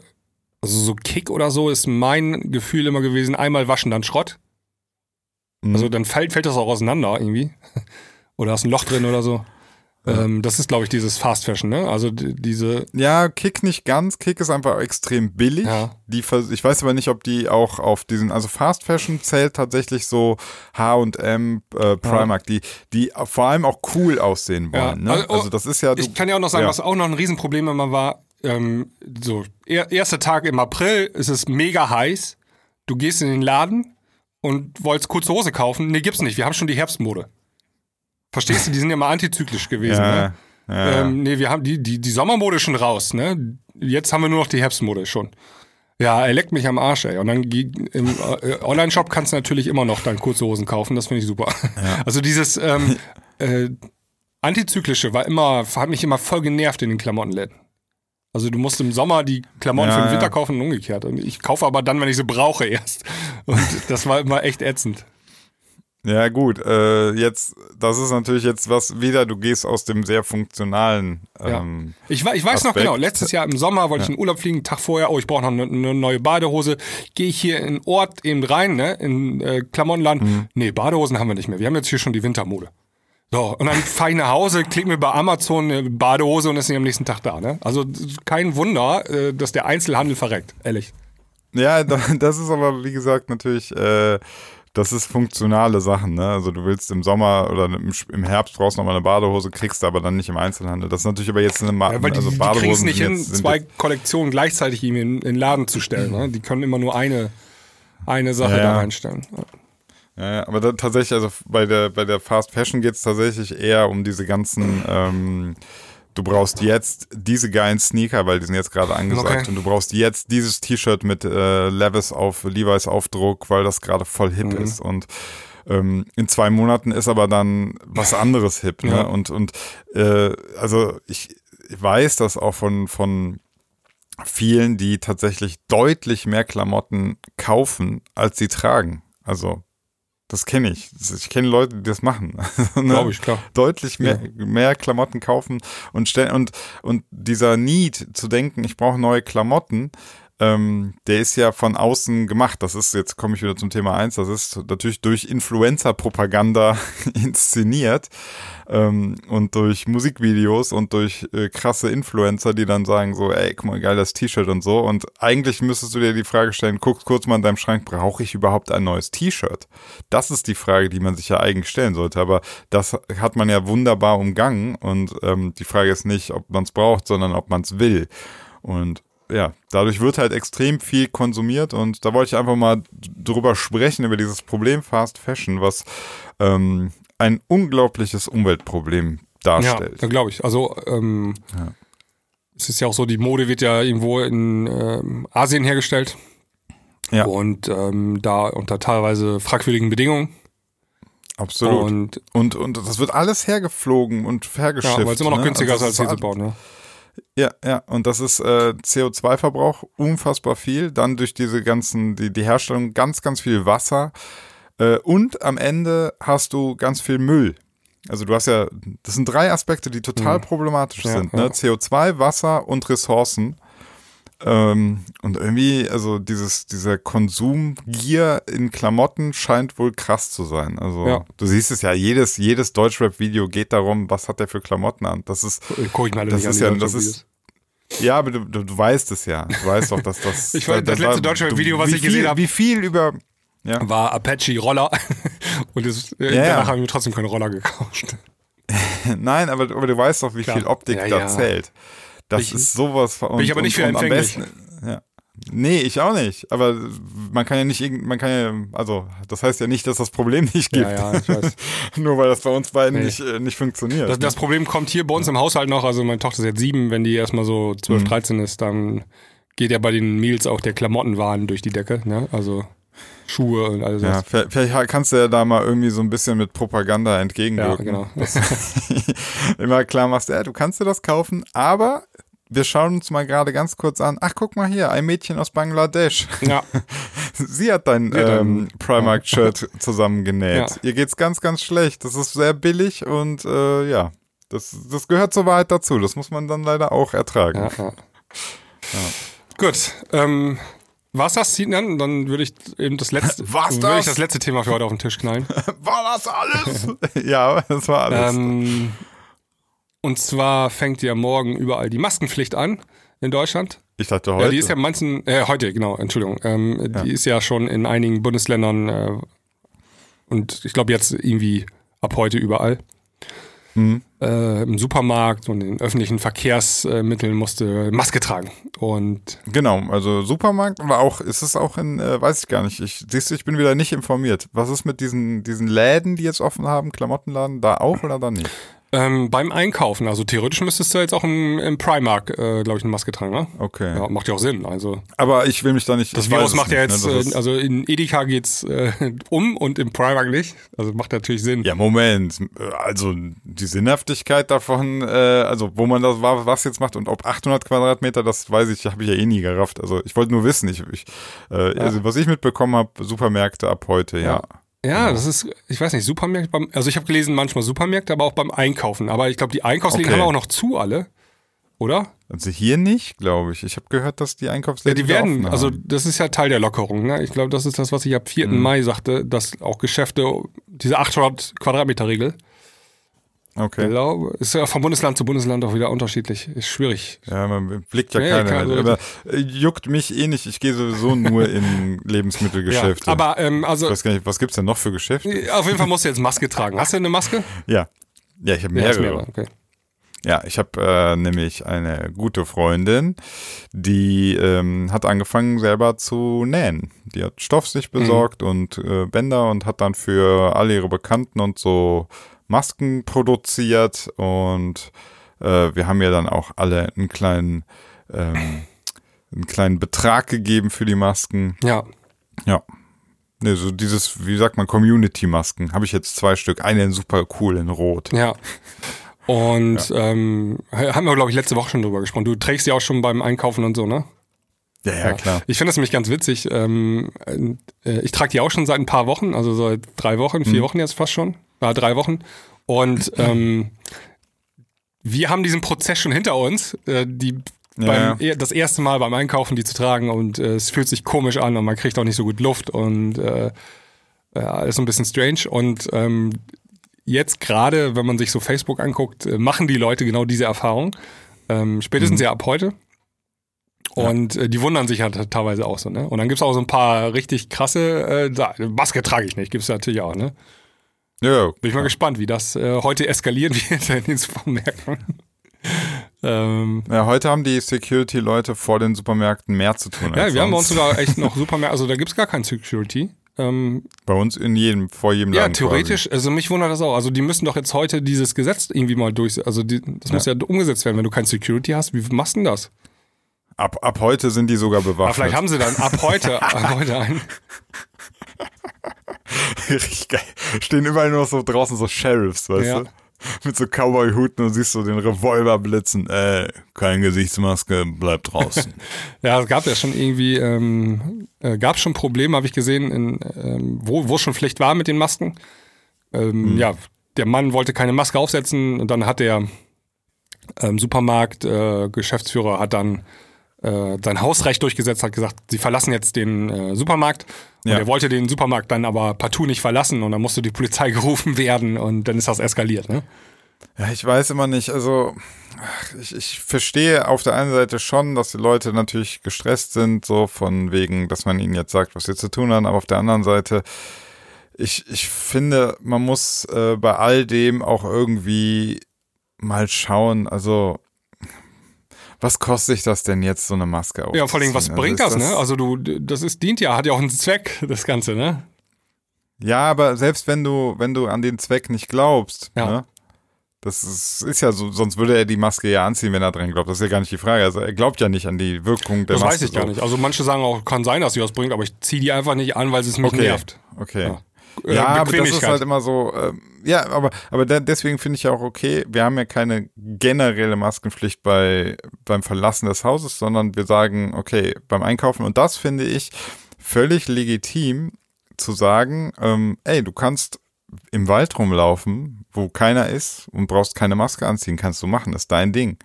also so Kick oder so ist mein Gefühl immer gewesen, einmal waschen, dann Schrott. Mhm. Also dann fällt, fällt das auch auseinander irgendwie. oder hast ein Loch drin oder so. Ähm, das ist, glaube ich, dieses Fast Fashion, ne? Also die, diese, Ja, Kick nicht ganz. Kick ist einfach extrem billig. Ja. Die, ich weiß aber nicht, ob die auch auf diesen, also Fast Fashion zählt tatsächlich so H&M, äh, Primark, die, die vor allem auch cool aussehen Ja. wollen. Ne? Also, Also, oh, das ist ja, du, Ich kann ja auch noch sagen, ja. was auch noch ein Riesenproblem immer war. Ähm, so, er, erster Tag im April, es ist mega heiß. Du gehst in den Laden und wolltest kurze Hose kaufen. Nee, gibt's nicht. Wir haben schon die Herbstmode. Verstehst du? Die sind ja mal antizyklisch gewesen. ja, ne? ja, Ähm, nee, wir haben die, die, die Sommermode schon raus, ne? Jetzt haben wir nur noch die Herbstmode schon. Ja, er leckt mich am Arsch, ey. Und dann im äh, Online-Shop kannst du natürlich immer noch dann kurze Hosen kaufen, das finde ich super. Also dieses ähm, äh, Antizyklische war immer, hat mich immer voll genervt in den Klamottenläden. Also du musst im Sommer die Klamotten Ja, für den ja. Winter kaufen und umgekehrt. Und ich kaufe aber dann, wenn ich sie brauche erst. Und das war immer echt ätzend. Ja, gut. Äh, jetzt, das ist natürlich jetzt was, wieder, du gehst aus dem sehr funktionalen. Ja. Ähm, Ich, we- ich weiß noch Aspekt. genau, letztes Jahr im Sommer wollte ich in Urlaub fliegen, Tag vorher, oh, ich brauche noch eine, eine neue Badehose. Gehe ich hier in den Ort eben rein, ne, in äh, Klamottenladen. Mhm. Nee, Badehosen haben wir nicht mehr. Wir haben jetzt hier schon die Wintermode. So, und dann fahre ich nach Hause, klicke mir bei Amazon eine Badehose und ist nicht am nächsten Tag da. Ne? Also kein Wunder, äh, dass der Einzelhandel verreckt, ehrlich. Ja, da- das ist aber, wie gesagt, natürlich, äh, das ist funktionale Sachen, ne? Also du willst im Sommer oder im, im Herbst brauchst du nochmal eine Badehose, kriegst du aber dann nicht im Einzelhandel. Das ist natürlich aber jetzt eine Ma Ja, weil die, also die es Badehosen nicht hin, zwei Kollektionen gleichzeitig ihm in, in den Laden zu stellen. Ne? Die können immer nur eine, eine Sache Ja, da reinstellen. ja, ja, aber da, tatsächlich, also bei der, bei der Fast Fashion geht es tatsächlich eher um diese ganzen, ähm, du brauchst jetzt diese geilen Sneaker, weil die sind jetzt gerade angesagt Okay. und du brauchst jetzt dieses T-Shirt mit äh, Levis auf Levi's Aufdruck, weil das gerade voll hip Mhm. ist und ähm, in zwei Monaten ist aber dann was anderes hip, ne? Ja. Und, und äh, also ich, ich weiß das auch von, von vielen, die tatsächlich deutlich mehr Klamotten kaufen, als sie tragen. Also, das kenne ich. Ich kenne Leute, die das machen. Also, ne? Glaube ich, klar. Deutlich mehr, mehr Klamotten kaufen und stellen und, und dieser Need zu denken, ich brauche neue Klamotten, ähm, der ist ja von außen gemacht. Das ist, jetzt komme ich wieder zum Thema eins. das ist natürlich durch Influencer-Propaganda inszeniert ähm, und durch Musikvideos und durch äh, krasse Influencer, die dann sagen so, ey, guck mal, geil das T-Shirt und so. Und eigentlich müsstest du dir die Frage stellen, guck kurz mal in deinem Schrank, brauche ich überhaupt ein neues T-Shirt? Das ist die Frage, die man sich ja eigentlich stellen sollte. Aber das hat man ja wunderbar umgangen und ähm, die Frage ist nicht, ob man es braucht, sondern ob man es will. Und ja, dadurch wird halt extrem viel konsumiert und da wollte ich einfach mal drüber sprechen, über dieses Problem Fast Fashion, was ähm, ein unglaubliches Umweltproblem darstellt. Ja, glaube ich. Also ähm, ja. es ist ja auch so, die Mode wird ja irgendwo in ähm, Asien hergestellt. Ja. Und ähm, da unter teilweise fragwürdigen Bedingungen. Absolut. Und, und, und das wird alles hergeflogen und hergeschifft. Ja, weil es immer noch ne? günstiger also ist, als hier zu bauen. Ja. Ja, ja, und das ist äh, CO2-Verbrauch unfassbar viel. Dann durch diese ganzen, die, die Herstellung ganz, ganz viel Wasser. Äh, und am Ende hast du ganz viel Müll. Also du hast ja, das sind drei Aspekte, die total mhm. problematisch ja, sind. Ne? Ja. CO2, Wasser und Ressourcen. Ähm, und irgendwie, also dieses, dieser Konsumgier in Klamotten scheint wohl krass zu sein. Also ja. du siehst es ja, jedes, jedes Deutschrap-Video geht darum, was hat der für Klamotten an. Das ist, Guck ich mal das ist ja, das ist, ja, aber du, du, du, weißt es ja. Du weißt doch, dass das. ich weiß, das, das letzte Deutschrap-Video, was ich gesehen habe. Wie viel über. Ja. War Apache Roller. Und das, äh, ja, danach ja. habe ich mir trotzdem keine Roller gekauft. Nein, aber, aber du weißt doch, wie Klar. viel Optik da zählt. Das ich, ist sowas von. Bin ich aber nicht für empfänglich. Am besten, ja. Nee, ich auch nicht. Aber man kann ja nicht irgend, man kann ja, also das heißt ja nicht, dass das Problem nicht gibt. Ja, ja, ich weiß. Nur weil das bei uns beiden nee. nicht, äh, nicht funktioniert. Das, das, Problem kommt hier bei uns im Haushalt noch. Also meine Tochter ist jetzt sieben, wenn die erstmal so 12, mhm. 13 ist, dann geht ja bei den Meals auch der Klamottenwahn durch die Decke. Ne? Also Schuhe und alles. Ja, vielleicht, vielleicht kannst du ja da mal irgendwie so ein bisschen mit Propaganda entgegenwirken. Ja, genau. immer klar machst, ja, du kannst dir das kaufen, aber wir schauen uns mal gerade ganz kurz an. Ach, guck mal hier, ein Mädchen aus Bangladesch. Ja. Sie hat dein ähm, Primark-Shirt ja. zusammengenäht. Ja. Ihr geht's ganz, ganz schlecht. Das ist sehr billig und äh, ja, das, das gehört zur Wahrheit dazu. Das muss man dann leider auch ertragen. Ja, ja. Gut. Ähm, was das, Sinan? Dann würde ich eben das letzte, Was das? ich das letzte Thema für heute auf den Tisch knallen. War das alles? ja, das war alles. Ähm, und zwar fängt ja morgen überall die Maskenpflicht an in Deutschland. Ich dachte heute. Ja, die ist ja manchen, äh, heute, genau, Entschuldigung. Ähm, ja. Die ist ja schon in einigen Bundesländern äh, und ich glaube jetzt irgendwie ab heute überall. Mhm. Äh, Im Supermarkt und in öffentlichen Verkehrsmitteln musste Maske tragen. Und genau, also Supermarkt, aber auch, ist es auch in, äh, weiß ich gar nicht. Ich, siehst du, ich bin wieder nicht informiert. Was ist mit diesen, diesen Läden, die jetzt offen haben, Klamottenladen, da auch oder da nicht? Ähm, beim Einkaufen, also theoretisch müsstest du jetzt auch im, im Primark, äh, glaube ich, eine Maske tragen, ne? Okay. Ja, macht ja auch Sinn. Also. Aber ich will mich da nicht. Das Virus macht ja jetzt, ne? äh, also in Edeka geht's äh, um und im Primark nicht. Also macht natürlich Sinn. Ja, Moment. Also die Sinnhaftigkeit davon, äh, also wo man das was jetzt macht und ob 800 Quadratmeter, das weiß ich, habe ich ja eh nie gerafft. Also ich wollte nur wissen, ich, ich äh, ja. also was ich mitbekommen habe, Supermärkte ab heute, ja. ja. Ja, genau. das ist, ich weiß nicht, Supermärkte, beim, also ich habe gelesen, manchmal Supermärkte, aber auch beim Einkaufen. Aber ich glaube, die Einkaufsläden okay. haben auch noch zu alle, oder? Also hier nicht, glaube ich. Ich habe gehört, dass die Einkaufsläden. Ja, die werden, also das ist ja Teil der Lockerung. Ne? Ich glaube, das ist das, was ich ab 4. Mhm. Mai sagte, dass auch Geschäfte, diese 800 Quadratmeter Regel, Okay. Ich glaube, ist ja von Bundesland zu Bundesland auch wieder unterschiedlich. Ist schwierig. Ja, man blickt ja nee, keine. Halt. aber äh, juckt mich eh nicht. Ich gehe sowieso nur in Lebensmittelgeschäfte. Ja, aber ähm, also. Ich weiß gar nicht, was gibt's denn noch für Geschäfte? Auf jeden Fall musst du jetzt Maske tragen. Hast du eine Maske? Ja. Ja, ich habe mehrere. Ja, mehrere. Okay. Ja, ich habe äh, nämlich eine gute Freundin, die ähm, hat angefangen selber zu nähen. Die hat Stoff sich besorgt mhm. und äh, Bänder und hat dann für alle ihre Bekannten und so Masken produziert und äh, wir haben ja dann auch alle einen kleinen, ähm, einen kleinen Betrag gegeben für die Masken. Ja. Ja. Ne, so dieses, wie sagt man, Community-Masken. Habe ich jetzt zwei Stück. Eine super cool in Rot. Ja. Und ja. Ähm, haben wir, glaube ich, letzte Woche schon drüber gesprochen. Du trägst die auch schon beim Einkaufen und so, ne? Ja, ja, klar. Ich finde das nämlich ganz witzig. Ähm, äh, ich trage die auch schon seit ein paar Wochen, also seit drei Wochen, vier mhm. Wochen jetzt fast schon war drei Wochen. Und ähm, wir haben diesen Prozess schon hinter uns. Äh, die Ja. beim, das erste Mal beim Einkaufen die zu tragen und äh, es fühlt sich komisch an und man kriegt auch nicht so gut Luft und äh, ja, ist so ein bisschen strange. Und ähm, jetzt gerade, wenn man sich so Facebook anguckt, äh, machen die Leute genau diese Erfahrung. Ähm, spätestens ja ab heute. Und äh, die wundern sich halt teilweise auch so, ne? Und dann gibt's auch so ein paar richtig krasse, äh, Maske trage ich nicht, gibt's natürlich auch, ne? Ja, Bin ich mal gespannt, wie das äh, heute eskalieren wird in den Supermärkten. ähm, ja, heute haben die Security-Leute vor den Supermärkten mehr zu tun. ja, wir haben bei uns sonst. sogar echt noch Supermärkte, also da gibt's gar kein Security. Ähm, Bei uns in jedem, vor jedem ja, Laden theoretisch, also mich wundert das auch. Also die müssen doch jetzt heute dieses Gesetz irgendwie mal durch, also die, das muss ja umgesetzt werden. Wenn du kein Security hast, wie machst du denn das? Quasi. Ab, ab heute sind die sogar Aber bewaffnet. vielleicht haben sie dann ab heute, ab heute einen. Richtig geil. Stehen überall nur so draußen so Sheriffs, weißt Ja. du? Mit so Cowboy-Huten und siehst so den Revolver blitzen. Äh, keine Gesichtsmaske, bleib draußen. Ja, es gab ja schon irgendwie, ähm, äh, gab schon Probleme, habe ich gesehen, in, ähm, wo, wo schon Pflicht war mit den Masken. Ähm, Ja, der Mann wollte keine Maske aufsetzen und dann hat der ähm, Supermarkt äh, Geschäftsführer hat dann äh, sein Hausrecht durchgesetzt, hat gesagt, sie verlassen jetzt den äh, Supermarkt. Und Ja. er wollte den Supermarkt dann aber partout nicht verlassen und dann musste die Polizei gerufen werden und dann ist das eskaliert. Ne? Ja, ich weiß immer nicht. Also, ich, ich verstehe auf der einen Seite schon, dass die Leute natürlich gestresst sind, so von wegen, dass man ihnen jetzt sagt, was sie zu tun haben. Aber auf der anderen Seite, ich, ich finde, man muss äh, bei all dem auch irgendwie mal schauen. Also, was kostet sich das denn jetzt, so eine Maske aufzuziehen? Ja, vor allem, was Also bringt ist das, ne? Also du, das ist, dient ja, hat ja auch einen Zweck, das Ganze, ne? Ja, aber selbst wenn du, wenn du an den Zweck nicht glaubst, Ja. ne? Das ist, ist ja so, sonst würde er die Maske ja anziehen, wenn er dran glaubt. Das ist ja gar nicht die Frage. Also er glaubt ja nicht an die Wirkung der Das Maske. weiß ich gar so. nicht. Also manche sagen auch, kann sein, dass sie was bringt, aber ich ziehe die einfach nicht an, weil es mich Okay. nervt. Okay. Ja. Ja, Äh, aber das ist halt immer so, ähm, ja, aber, aber da, deswegen finde ich ja auch okay, wir haben ja keine generelle Maskenpflicht bei, beim Verlassen des Hauses, sondern wir sagen, okay, beim Einkaufen, und das finde ich völlig legitim zu sagen, ähm, ey, du kannst im Wald rumlaufen, wo keiner ist und brauchst keine Maske anziehen, kannst du machen, ist dein Ding.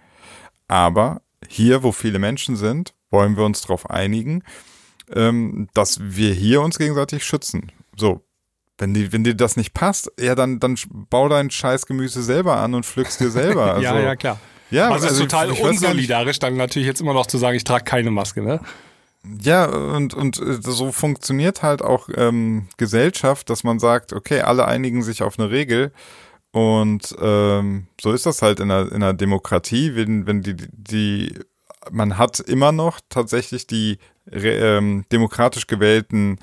Aber hier, wo viele Menschen sind, wollen wir uns darauf einigen, ähm, dass wir hier uns gegenseitig schützen. So. Wenn, die, wenn dir das nicht passt, ja, dann, dann bau dein scheiß Gemüse selber an und pflückst dir selber. Also, ja, ja, klar. Ja, also, es ist total ich nicht- unsolidarisch, dann natürlich jetzt immer noch zu sagen, ich trage keine Maske, ne? Ja, und, und äh, so funktioniert halt auch ähm, Gesellschaft, dass man sagt, okay, alle einigen sich auf eine Regel. Und ähm, so ist das halt in einer, in einer Demokratie, wenn, wenn die, die, man hat immer noch tatsächlich die ähm, demokratisch gewählten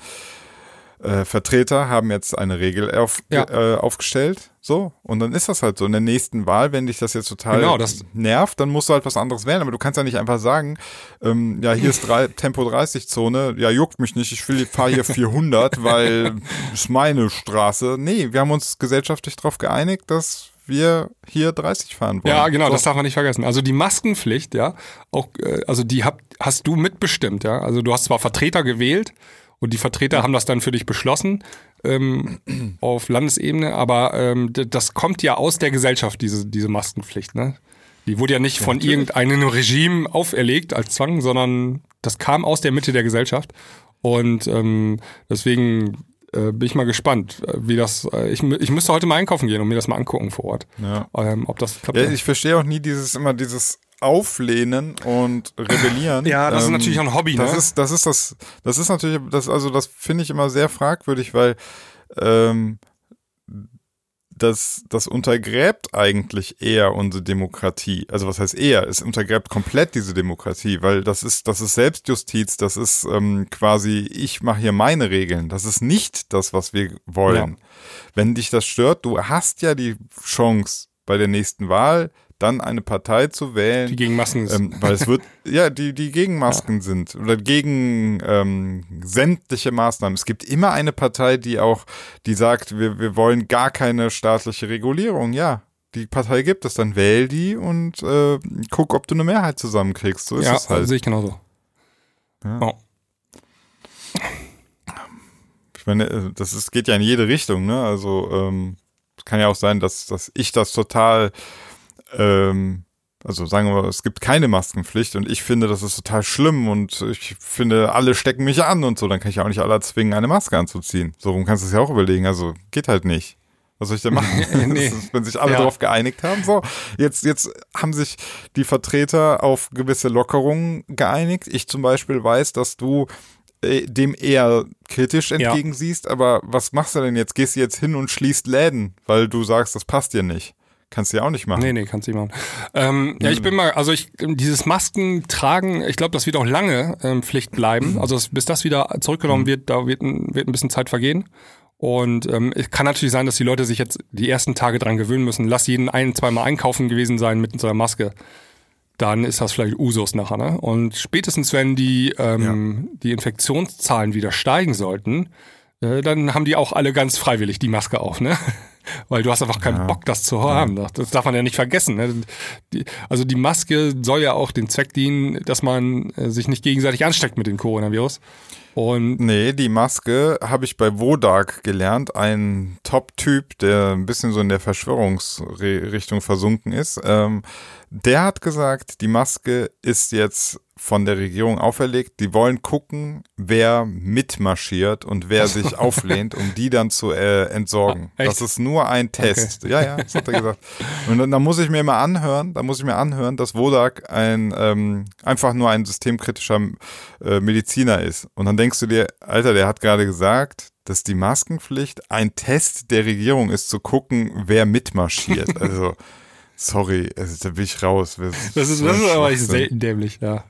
äh, Vertreter haben jetzt eine Regel auf, Ja. äh, aufgestellt. So, und dann ist das halt so. In der nächsten Wahl, wenn dich das jetzt total Genau, das- nervt, dann musst du halt was anderes wählen. Aber du kannst ja nicht einfach sagen, ähm, ja, hier ist drei, Tempo 30 Zone, ja, juckt mich nicht, ich will fahre hier 400, weil ist meine Straße. Nee, wir haben uns gesellschaftlich darauf geeinigt, dass wir hier 30 fahren wollen. Ja, genau, so. das darf man nicht vergessen. Also die Maskenpflicht, ja, auch, äh, also die hab, hast du mitbestimmt, ja. Also du hast zwar Vertreter gewählt und die Vertreter haben das dann für dich beschlossen ähm, auf Landesebene, aber ähm, das kommt ja aus der Gesellschaft, diese, diese Maskenpflicht, ne? Die wurde ja nicht von irgendeinem Regime auferlegt als Zwang, sondern das kam aus der Mitte der Gesellschaft. Und ähm, deswegen äh, bin ich mal gespannt, äh, wie das. Äh, ich, ich müsste heute mal einkaufen gehen und mir das mal angucken vor Ort. Ja. Ähm, ob das klappt. Ja, ich verstehe auch nie dieses immer dieses Auflehnen und Rebellieren. Ja, das ist natürlich ein Hobby, das ne? Ist, das ist das, das ist natürlich, das, also das finde ich immer sehr fragwürdig, weil ähm, das, das untergräbt eigentlich eher unsere Demokratie. Also was heißt eher? Es untergräbt komplett diese Demokratie, weil das ist, das ist Selbstjustiz, das ist ähm, quasi, ich mache hier meine Regeln. Das ist nicht das, was wir wollen. Wenn dich das stört, du hast ja die Chance bei der nächsten Wahl dann eine Partei zu wählen, Die gegen Masken ist. ähm, weil es wird, ja, die, die gegen Masken sind oder gegen ähm, sämtliche Maßnahmen. Es gibt immer eine Partei, die auch, die sagt, wir, wir wollen gar keine staatliche Regulierung. Ja, die Partei gibt es, dann wähl die und äh, guck, ob du eine Mehrheit zusammenkriegst. So ist ja, es halt. sehe ich genauso. Ja. Oh. Ich meine, äh, das ist, geht ja in jede Richtung, ne? Also ähm, es kann ja auch sein, dass, dass ich das total ähm, also sagen wir, es gibt keine Maskenpflicht und ich finde, das ist total schlimm und ich finde, alle stecken mich an und so, dann kann ich ja auch nicht alle zwingen, eine Maske anzuziehen. So rum kannst du es ja auch überlegen. Also geht halt nicht. Was soll ich denn machen? Nee. ist, wenn sich alle Ja. darauf geeinigt haben. So, jetzt, jetzt haben sich die Vertreter auf gewisse Lockerungen geeinigt. Ich zum Beispiel weiß, dass du äh, dem eher kritisch entgegensiehst, aber was machst du denn jetzt? Gehst du jetzt hin und schließt Läden, weil du sagst, das passt dir nicht? Kannst du ja auch nicht machen. Nee, nee, kannst du nicht machen. Ähm, ja, ich bin mal, also ich, dieses Masken tragen, ich glaube, das wird auch lange ähm, Pflicht bleiben. Also bis das wieder zurückgenommen wird, da wird ein, wird ein bisschen Zeit vergehen. Und ähm, es kann natürlich sein, dass die Leute sich jetzt die ersten Tage dran gewöhnen müssen. Lass jeden ein, zweimal einkaufen gewesen sein mit so einer Maske. Dann ist das vielleicht Usus nachher. Ne? Und spätestens, wenn die, ähm, die Infektionszahlen wieder steigen sollten, äh, dann haben die auch alle ganz freiwillig die Maske auf, ne? Weil du hast einfach keinen Bock, das zu haben. Das- darf man ja nicht vergessen. Ne? Die, also die Maske soll ja auch den Zweck dienen, dass man äh, sich nicht gegenseitig ansteckt mit dem Coronavirus. Und Nee, die Maske habe ich bei Wodak gelernt. Ein Top-Typ, der ein bisschen so in der Verschwörungsrichtung versunken ist. Ähm, der hat gesagt, die Maske ist jetzt von der Regierung auferlegt. Die wollen gucken, wer mitmarschiert und wer sich auflehnt, um die dann zu äh, entsorgen. Ah, das ist nur ein Test. Ja, ja, das hat er gesagt. Und dann, dann muss ich mir mal anhören, da muss ich mir anhören, dass Wodak ein ähm, einfach nur ein systemkritischer äh, Mediziner ist. Und dann denkst du dir, Alter, der hat gerade gesagt, dass die Maskenpflicht ein Test der Regierung ist, zu gucken, wer mitmarschiert. Also, sorry, also, da bin ich raus. Das das ist, das ist aber selten dämlich, ja.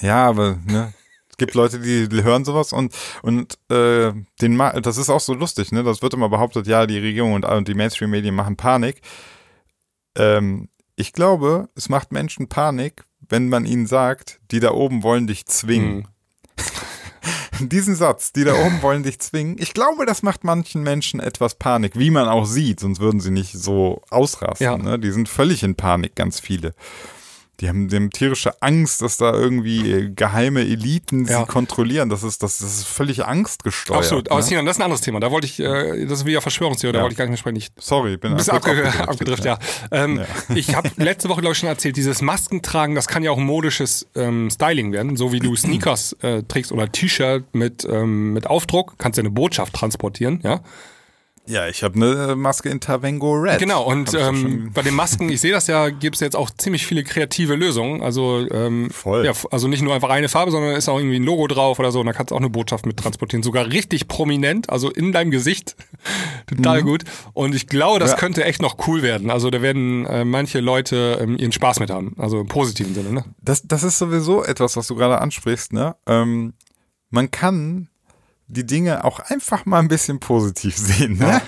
Ja, aber ne, es gibt Leute, die hören sowas und und äh, den Ma das ist auch so lustig, ne? Das wird immer behauptet, ja, die Regierung und, und die Mainstream-Medien machen Panik. Ähm, ich glaube, es macht Menschen Panik, wenn man ihnen sagt, die da oben wollen dich zwingen. Hm. Diesen Satz, die da oben wollen dich zwingen, ich glaube, das macht manchen Menschen etwas Panik, wie man auch sieht, sonst würden sie nicht so ausrasten. Ja. Ne? Die sind völlig in Panik, ganz viele. Die haben, die haben tierische Angst, dass da irgendwie äh, geheime Eliten sie Ja. kontrollieren. Das ist, das, das ist völlig angstgesteuert. Absolut. Aber ne? Das ist ein anderes Thema. Da wollte ich, äh, das ist wieder Verschwörungstheorie, da Ja. wollte ich gar nicht mehr sprechen. Ich Sorry, bin Ein kurz abge abgedriftet, abgedriftet, ja. Ähm, Ich habe letzte Woche, glaube ich, schon erzählt, dieses Maskentragen, das kann ja auch modisches ähm, Styling werden. So wie du Sneakers äh, trägst oder T-Shirt mit, ähm, mit Aufdruck, kannst du eine Botschaft transportieren, ja. Ja, ich habe eine Maske in Tavengo Red. Genau, und ähm, bei den Masken, ich sehe das ja, gibt es jetzt auch ziemlich viele kreative Lösungen. Also, ähm, Voll. Ja, also nicht nur einfach eine Farbe, sondern ist auch irgendwie ein Logo drauf oder so. Und da kannst du auch eine Botschaft mit transportieren. Sogar richtig prominent, also in deinem Gesicht. Total gut. Und ich glaube, das Mhm. Ja. könnte echt noch cool werden. Also da werden äh, manche Leute ähm, ihren Spaß mit haben. Also im positiven Sinne, ne? Das, das ist sowieso etwas, was du gerade ansprichst, ne? Ähm, man kann die Dinge auch einfach mal ein bisschen positiv sehen, ne?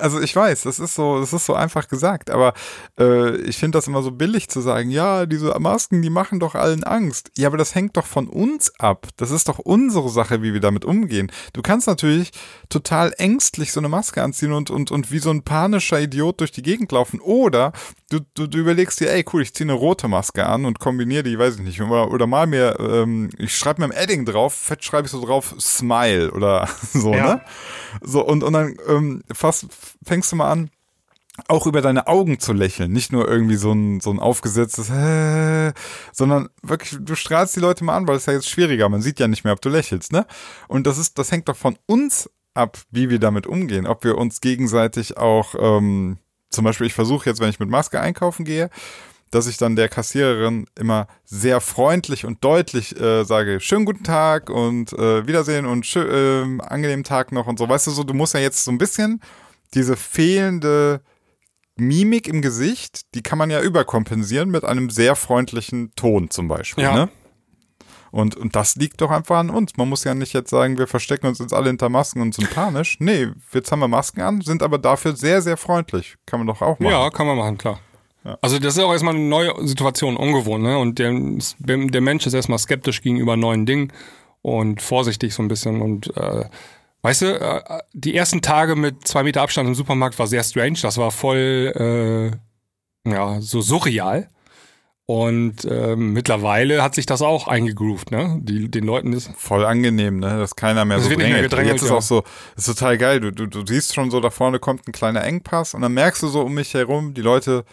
Also ich weiß, das ist so, das ist so einfach gesagt, aber äh, ich finde das immer so billig zu sagen, ja, diese Masken, die machen doch allen Angst. Ja, aber das hängt doch von uns ab. Das ist doch unsere Sache, wie wir damit umgehen. Du kannst natürlich total ängstlich so eine Maske anziehen und, und, und wie so ein panischer Idiot durch die Gegend laufen. Oder du, du, du überlegst dir, ey, cool, ich ziehe eine rote Maske an und kombiniere die, weiß ich nicht, oder, oder mal mir, ähm, ich schreibe mir im Edding drauf, fett schreibe ich so drauf, Smile oder so, Ja. ne? So, und, und dann ähm, fast fängst du mal an, auch über deine Augen zu lächeln. Nicht nur irgendwie so ein, so ein aufgesetztes, äh, sondern wirklich, du strahlst die Leute mal an, weil es ja jetzt schwieriger. Man sieht ja nicht mehr, ob du lächelst, ne? Und das ist, das hängt doch von uns ab, wie wir damit umgehen. Ob wir uns gegenseitig auch, ähm, zum Beispiel, ich versuche jetzt, wenn ich mit Maske einkaufen gehe, dass ich dann der Kassiererin immer sehr freundlich und deutlich äh, sage, schönen guten Tag und äh, Wiedersehen und ähm, angenehmen Tag noch und so. Weißt du, so, du musst ja jetzt so ein bisschen diese fehlende Mimik im Gesicht, die kann man ja überkompensieren mit einem sehr freundlichen Ton zum Beispiel. Ja. Ne? Und, und das liegt doch einfach an uns. Man muss ja nicht jetzt sagen, wir verstecken uns jetzt alle hinter Masken und sind panisch. Nee, jetzt haben wir Masken an, sind aber dafür sehr, sehr freundlich. Kann man doch auch machen. Ja, kann man machen, klar. Also das ist auch erstmal eine neue Situation, ungewohnt, ne? Und der, der Mensch ist erstmal skeptisch gegenüber neuen Dingen und vorsichtig so ein bisschen. Und äh, weißt du, äh, die ersten Tage mit zwei Meter Abstand im Supermarkt war sehr strange. Das war voll äh, ja, so surreal. Und ähm, mittlerweile hat sich das auch eingegroovt, ne? Die, den Leuten ist. voll angenehm, ne? Dass keiner mehr Das so wird mehr drängelt. gedrängelt, Jetzt ist ja. auch so, ist total geil. Du, du, du siehst schon so, da vorne kommt ein kleiner Engpass und dann merkst du so um mich herum, die Leute,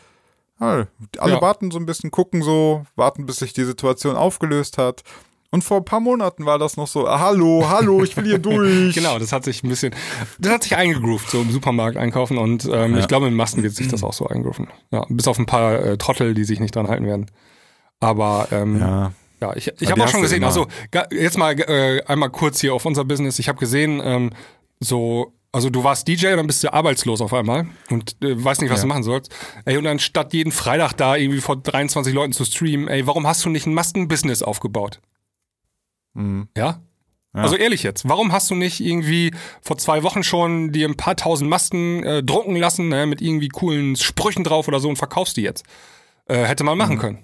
alle Ja. warten so ein bisschen, gucken so, warten, bis sich die Situation aufgelöst hat. Und vor ein paar Monaten war das noch so, ah, hallo, hallo, ich will hier durch. Genau, das hat sich ein bisschen, das hat sich eingegroovt, so im Supermarkt einkaufen und ähm, ich glaube, in Masken wird sich das auch so eingrooven. Ja, bis auf ein paar äh, Trottel, die sich nicht dran halten werden. Aber ähm, ja. Ja, ich, ich habe auch schon gesehen, also jetzt mal äh, einmal kurz hier auf unser Business. Ich habe gesehen, ähm, so, also du warst DJ und dann bist du arbeitslos auf einmal und äh, weißt nicht, was Ja. du machen sollst. Ey, und dann statt jeden Freitag da irgendwie vor 23 Leuten zu streamen, ey, warum hast du nicht ein Maskenbusiness aufgebaut? Mhm. Ja? Ja. Also ehrlich jetzt, warum hast du nicht irgendwie vor zwei Wochen schon dir ein paar tausend Masken äh, drucken lassen, ne, mit irgendwie coolen Sprüchen drauf oder so und verkaufst die jetzt? Äh, hätte man machen können.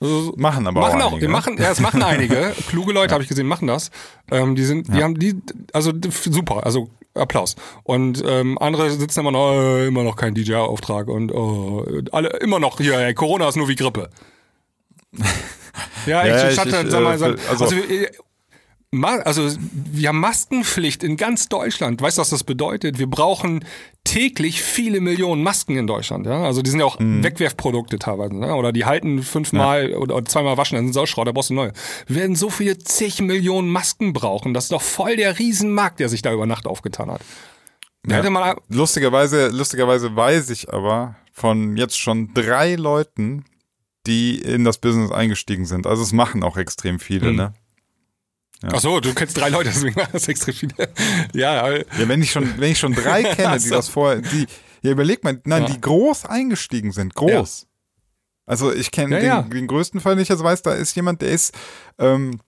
Also, Machen aber machen auch einige. machen, ja, es machen einige. Kluge Leute habe ich gesehen, machen das. Ähm, die sind, die haben die, also super, also Applaus. Und ähm, andere sitzen immer noch, äh, immer noch kein DJ-Auftrag und oh, alle immer noch hier, ey, Corona ist nur wie Grippe. ja, Ja, ich, ich- sag ich, dann, sag mal, äh, sag, also- also, äh, also wir haben Maskenpflicht in ganz Deutschland. Weißt du, was das bedeutet? Wir brauchen täglich viele Millionen Masken in Deutschland. Ja? Also die sind ja auch Mhm. Wegwerfprodukte teilweise. Ne? Oder die halten fünfmal oder, oder zweimal waschen, dann sind sie Schrott, da brauchst du neue. Wir werden so viele zig Millionen Masken brauchen. Das ist doch voll der Riesenmarkt, der sich da über Nacht aufgetan hat. Ja. hätte man, Lustigerweise, lustigerweise weiß ich aber von jetzt schon drei Leuten, die in das Business eingestiegen sind. Also es machen auch extrem viele, Mhm. ne? ach so, du kennst drei Leute, deswegen war das extrem viele. ja, Ja, wenn ich schon, wenn ich schon drei kenne, die das vorher, die, ja, überleg mal, nein, Ja. die groß eingestiegen sind, groß. Also ich kenne Ja, den, ja. den größten Fall, den ich jetzt weiß, da ist jemand, der ist, ähm,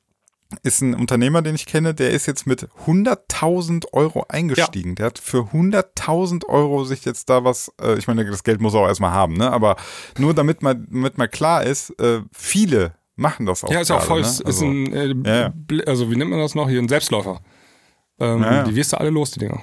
ist ein Unternehmer, den ich kenne, der ist jetzt mit 100.000 Euro eingestiegen. Der hat für 100.000 Euro sich jetzt da was, äh, ich meine, das Geld muss er auch erstmal haben, ne? Aber nur damit mal, damit mal klar ist, äh, viele machen das auch. Ja, ist auch gerade, voll, ne? ist Also, ein, äh, ja, ja. Also wie nennt man das noch hier, ein Selbstläufer. Ähm, Ja, ja. Die wirst du alle los, die Dinger.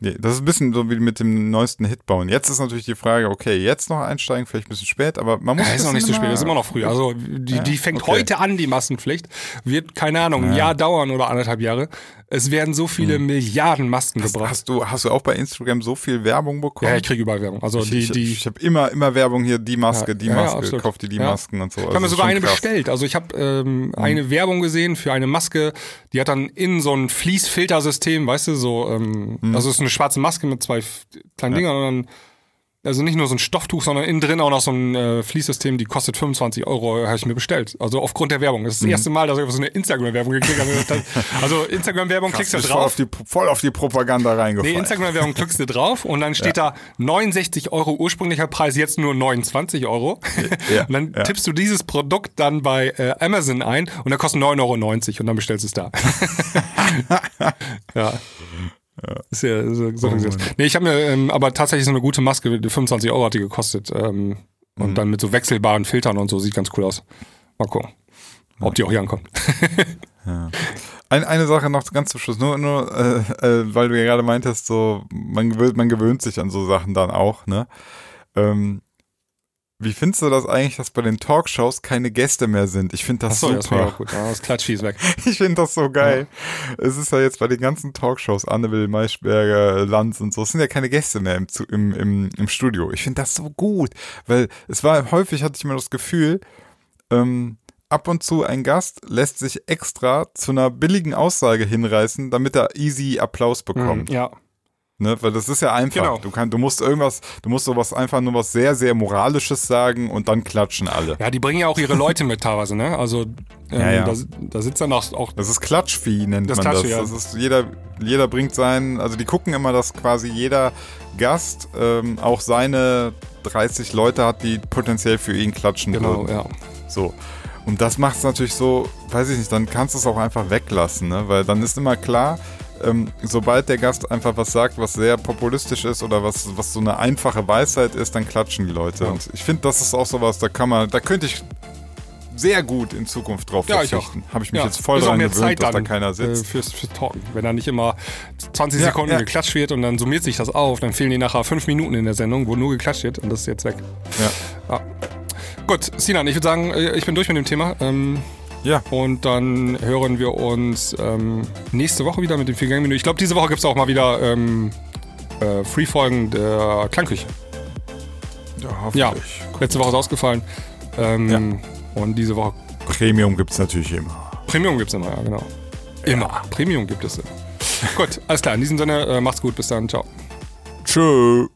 Nee, das ist ein bisschen so wie mit dem neuesten Hit bauen. Jetzt ist natürlich die Frage, okay, jetzt noch einsteigen, vielleicht ein bisschen spät, aber man muss. Ja, ist noch nicht so bisschen spät, ist immer noch früh. Also die, Ja, die fängt okay. heute an, die Maskenpflicht. Wird, keine Ahnung, ein Jahr dauern oder anderthalb Jahre. Es werden so viele Milliarden Masken Hm. Hast, gebracht. hast, du, hast du auch bei Instagram so viel Werbung bekommen? Ja, ich kriege überall Werbung. Also ich, die, ich, die, ich habe immer, immer Werbung hier, die Maske, Ja, die ja, ja, Maske, absolut. kauf dir die Ja. Masken und so. Ich Also habe mir das ist sogar eine krass. bestellt. Also ich habe ähm, eine Werbung gesehen für eine Maske, die hat dann in so ein Fließfiltersystem, weißt du, so, ähm, also es ist eine schwarze Maske mit zwei kleinen Dingern und dann, also nicht nur so ein Stofftuch, sondern innen drin auch noch so ein äh, Fließsystem, die kostet 25 Euro, habe ich mir bestellt. Also aufgrund der Werbung. Das ist das erste Mal, dass ich auf so eine Instagram-Werbung geklickt habe. Also Instagram-Werbung klickst du Bist voll drauf. auf, die, voll auf die Propaganda Nee, reingefallen. Instagram-Werbung klickst du drauf und dann steht da 69 Euro ursprünglicher Preis, jetzt nur 29 Euro. Ja, und dann ja. tippst du dieses Produkt dann bei äh, Amazon ein und dann kostet 9,90 Euro und dann bestellst du es da. ja. Ist ja so, so Oh nee, ich habe mir ähm, aber tatsächlich so eine gute Maske, 25 Euro hat die gekostet. Ähm, und Mhm. dann mit so wechselbaren Filtern und so, sieht ganz cool aus. Mal gucken, ob die auch hier ankommt. Ein, eine Sache noch ganz zum Schluss, nur, nur äh, äh, weil du ja gerade meintest, so, man gewöhnt, man gewöhnt sich an so Sachen dann auch, ne? Ähm, wie findest du das eigentlich, dass bei den Talkshows keine Gäste mehr sind? Ich finde das das finde super. auch gut. Ja, das Klatschvieh ist weg. Ich finde das so geil. Es ist ja jetzt bei den ganzen Talkshows, Anne-Will, Maischberger, Lanz und so, es sind ja keine Gäste mehr im, im, im, im Studio. Ich finde das so gut, weil es war häufig, hatte ich immer das Gefühl, ähm, ab und zu ein Gast lässt sich extra zu einer billigen Aussage hinreißen, damit er easy Applaus bekommt. Mhm, ja. Ne? Weil das ist ja einfach. Genau. Du, kann, du musst irgendwas, du musst sowas einfach nur was sehr, sehr Moralisches sagen und dann klatschen alle. Ja, die bringen ja auch ihre Leute mit teilweise, ne? Also ähm, Ja, ja. Da, da sitzt dann auch, auch Das ist Klatschvieh, nennt Das man das. Klatschvieh, ja. Das ist jeder, jeder bringt seinen, also die gucken immer, dass quasi jeder Gast ähm, auch seine 30 Leute hat, die potenziell für ihn klatschen genau, würden. ja. So. Und das macht es natürlich so, weiß ich nicht, dann kannst du es auch einfach weglassen, ne? Weil dann ist immer klar, ähm, sobald der Gast einfach was sagt, was sehr populistisch ist oder was, was so eine einfache Weisheit ist, dann klatschen die Leute. Ja. Und ich finde, das ist auch sowas, da kann man, da könnte ich sehr gut in Zukunft drauf Ja, ich verzichten. Habe ich mich ja. jetzt voll Ist mehr gewöhnt, Zeit dass da dann, keiner Äh, sitzt. fürs, fürs Talken. Wenn da nicht immer 20 Ja, Sekunden ja. geklatscht wird und dann summiert sich das auf, dann fehlen die nachher fünf Minuten in der Sendung, wo nur geklatscht wird und das ist jetzt weg. Ja. Ja. Gut, Sinan, ich würde sagen, äh, ich bin durch mit dem Thema. Ähm, Ja. Und dann hören wir uns ähm, nächste Woche wieder mit dem Vier-Gang-Menü. Ich glaube, diese Woche gibt es auch mal wieder ähm, äh, Free-Folgen der Klangküche. Ja, Ja, hoffentlich. letzte Woche ist ausgefallen. Ähm, Und diese Woche Premium gibt es natürlich immer. Premium gibt es immer, ja, genau. Immer. Premium gibt es. Gut, alles klar. In diesem Sinne, äh, macht's gut. Bis dann. Ciao. Tschö.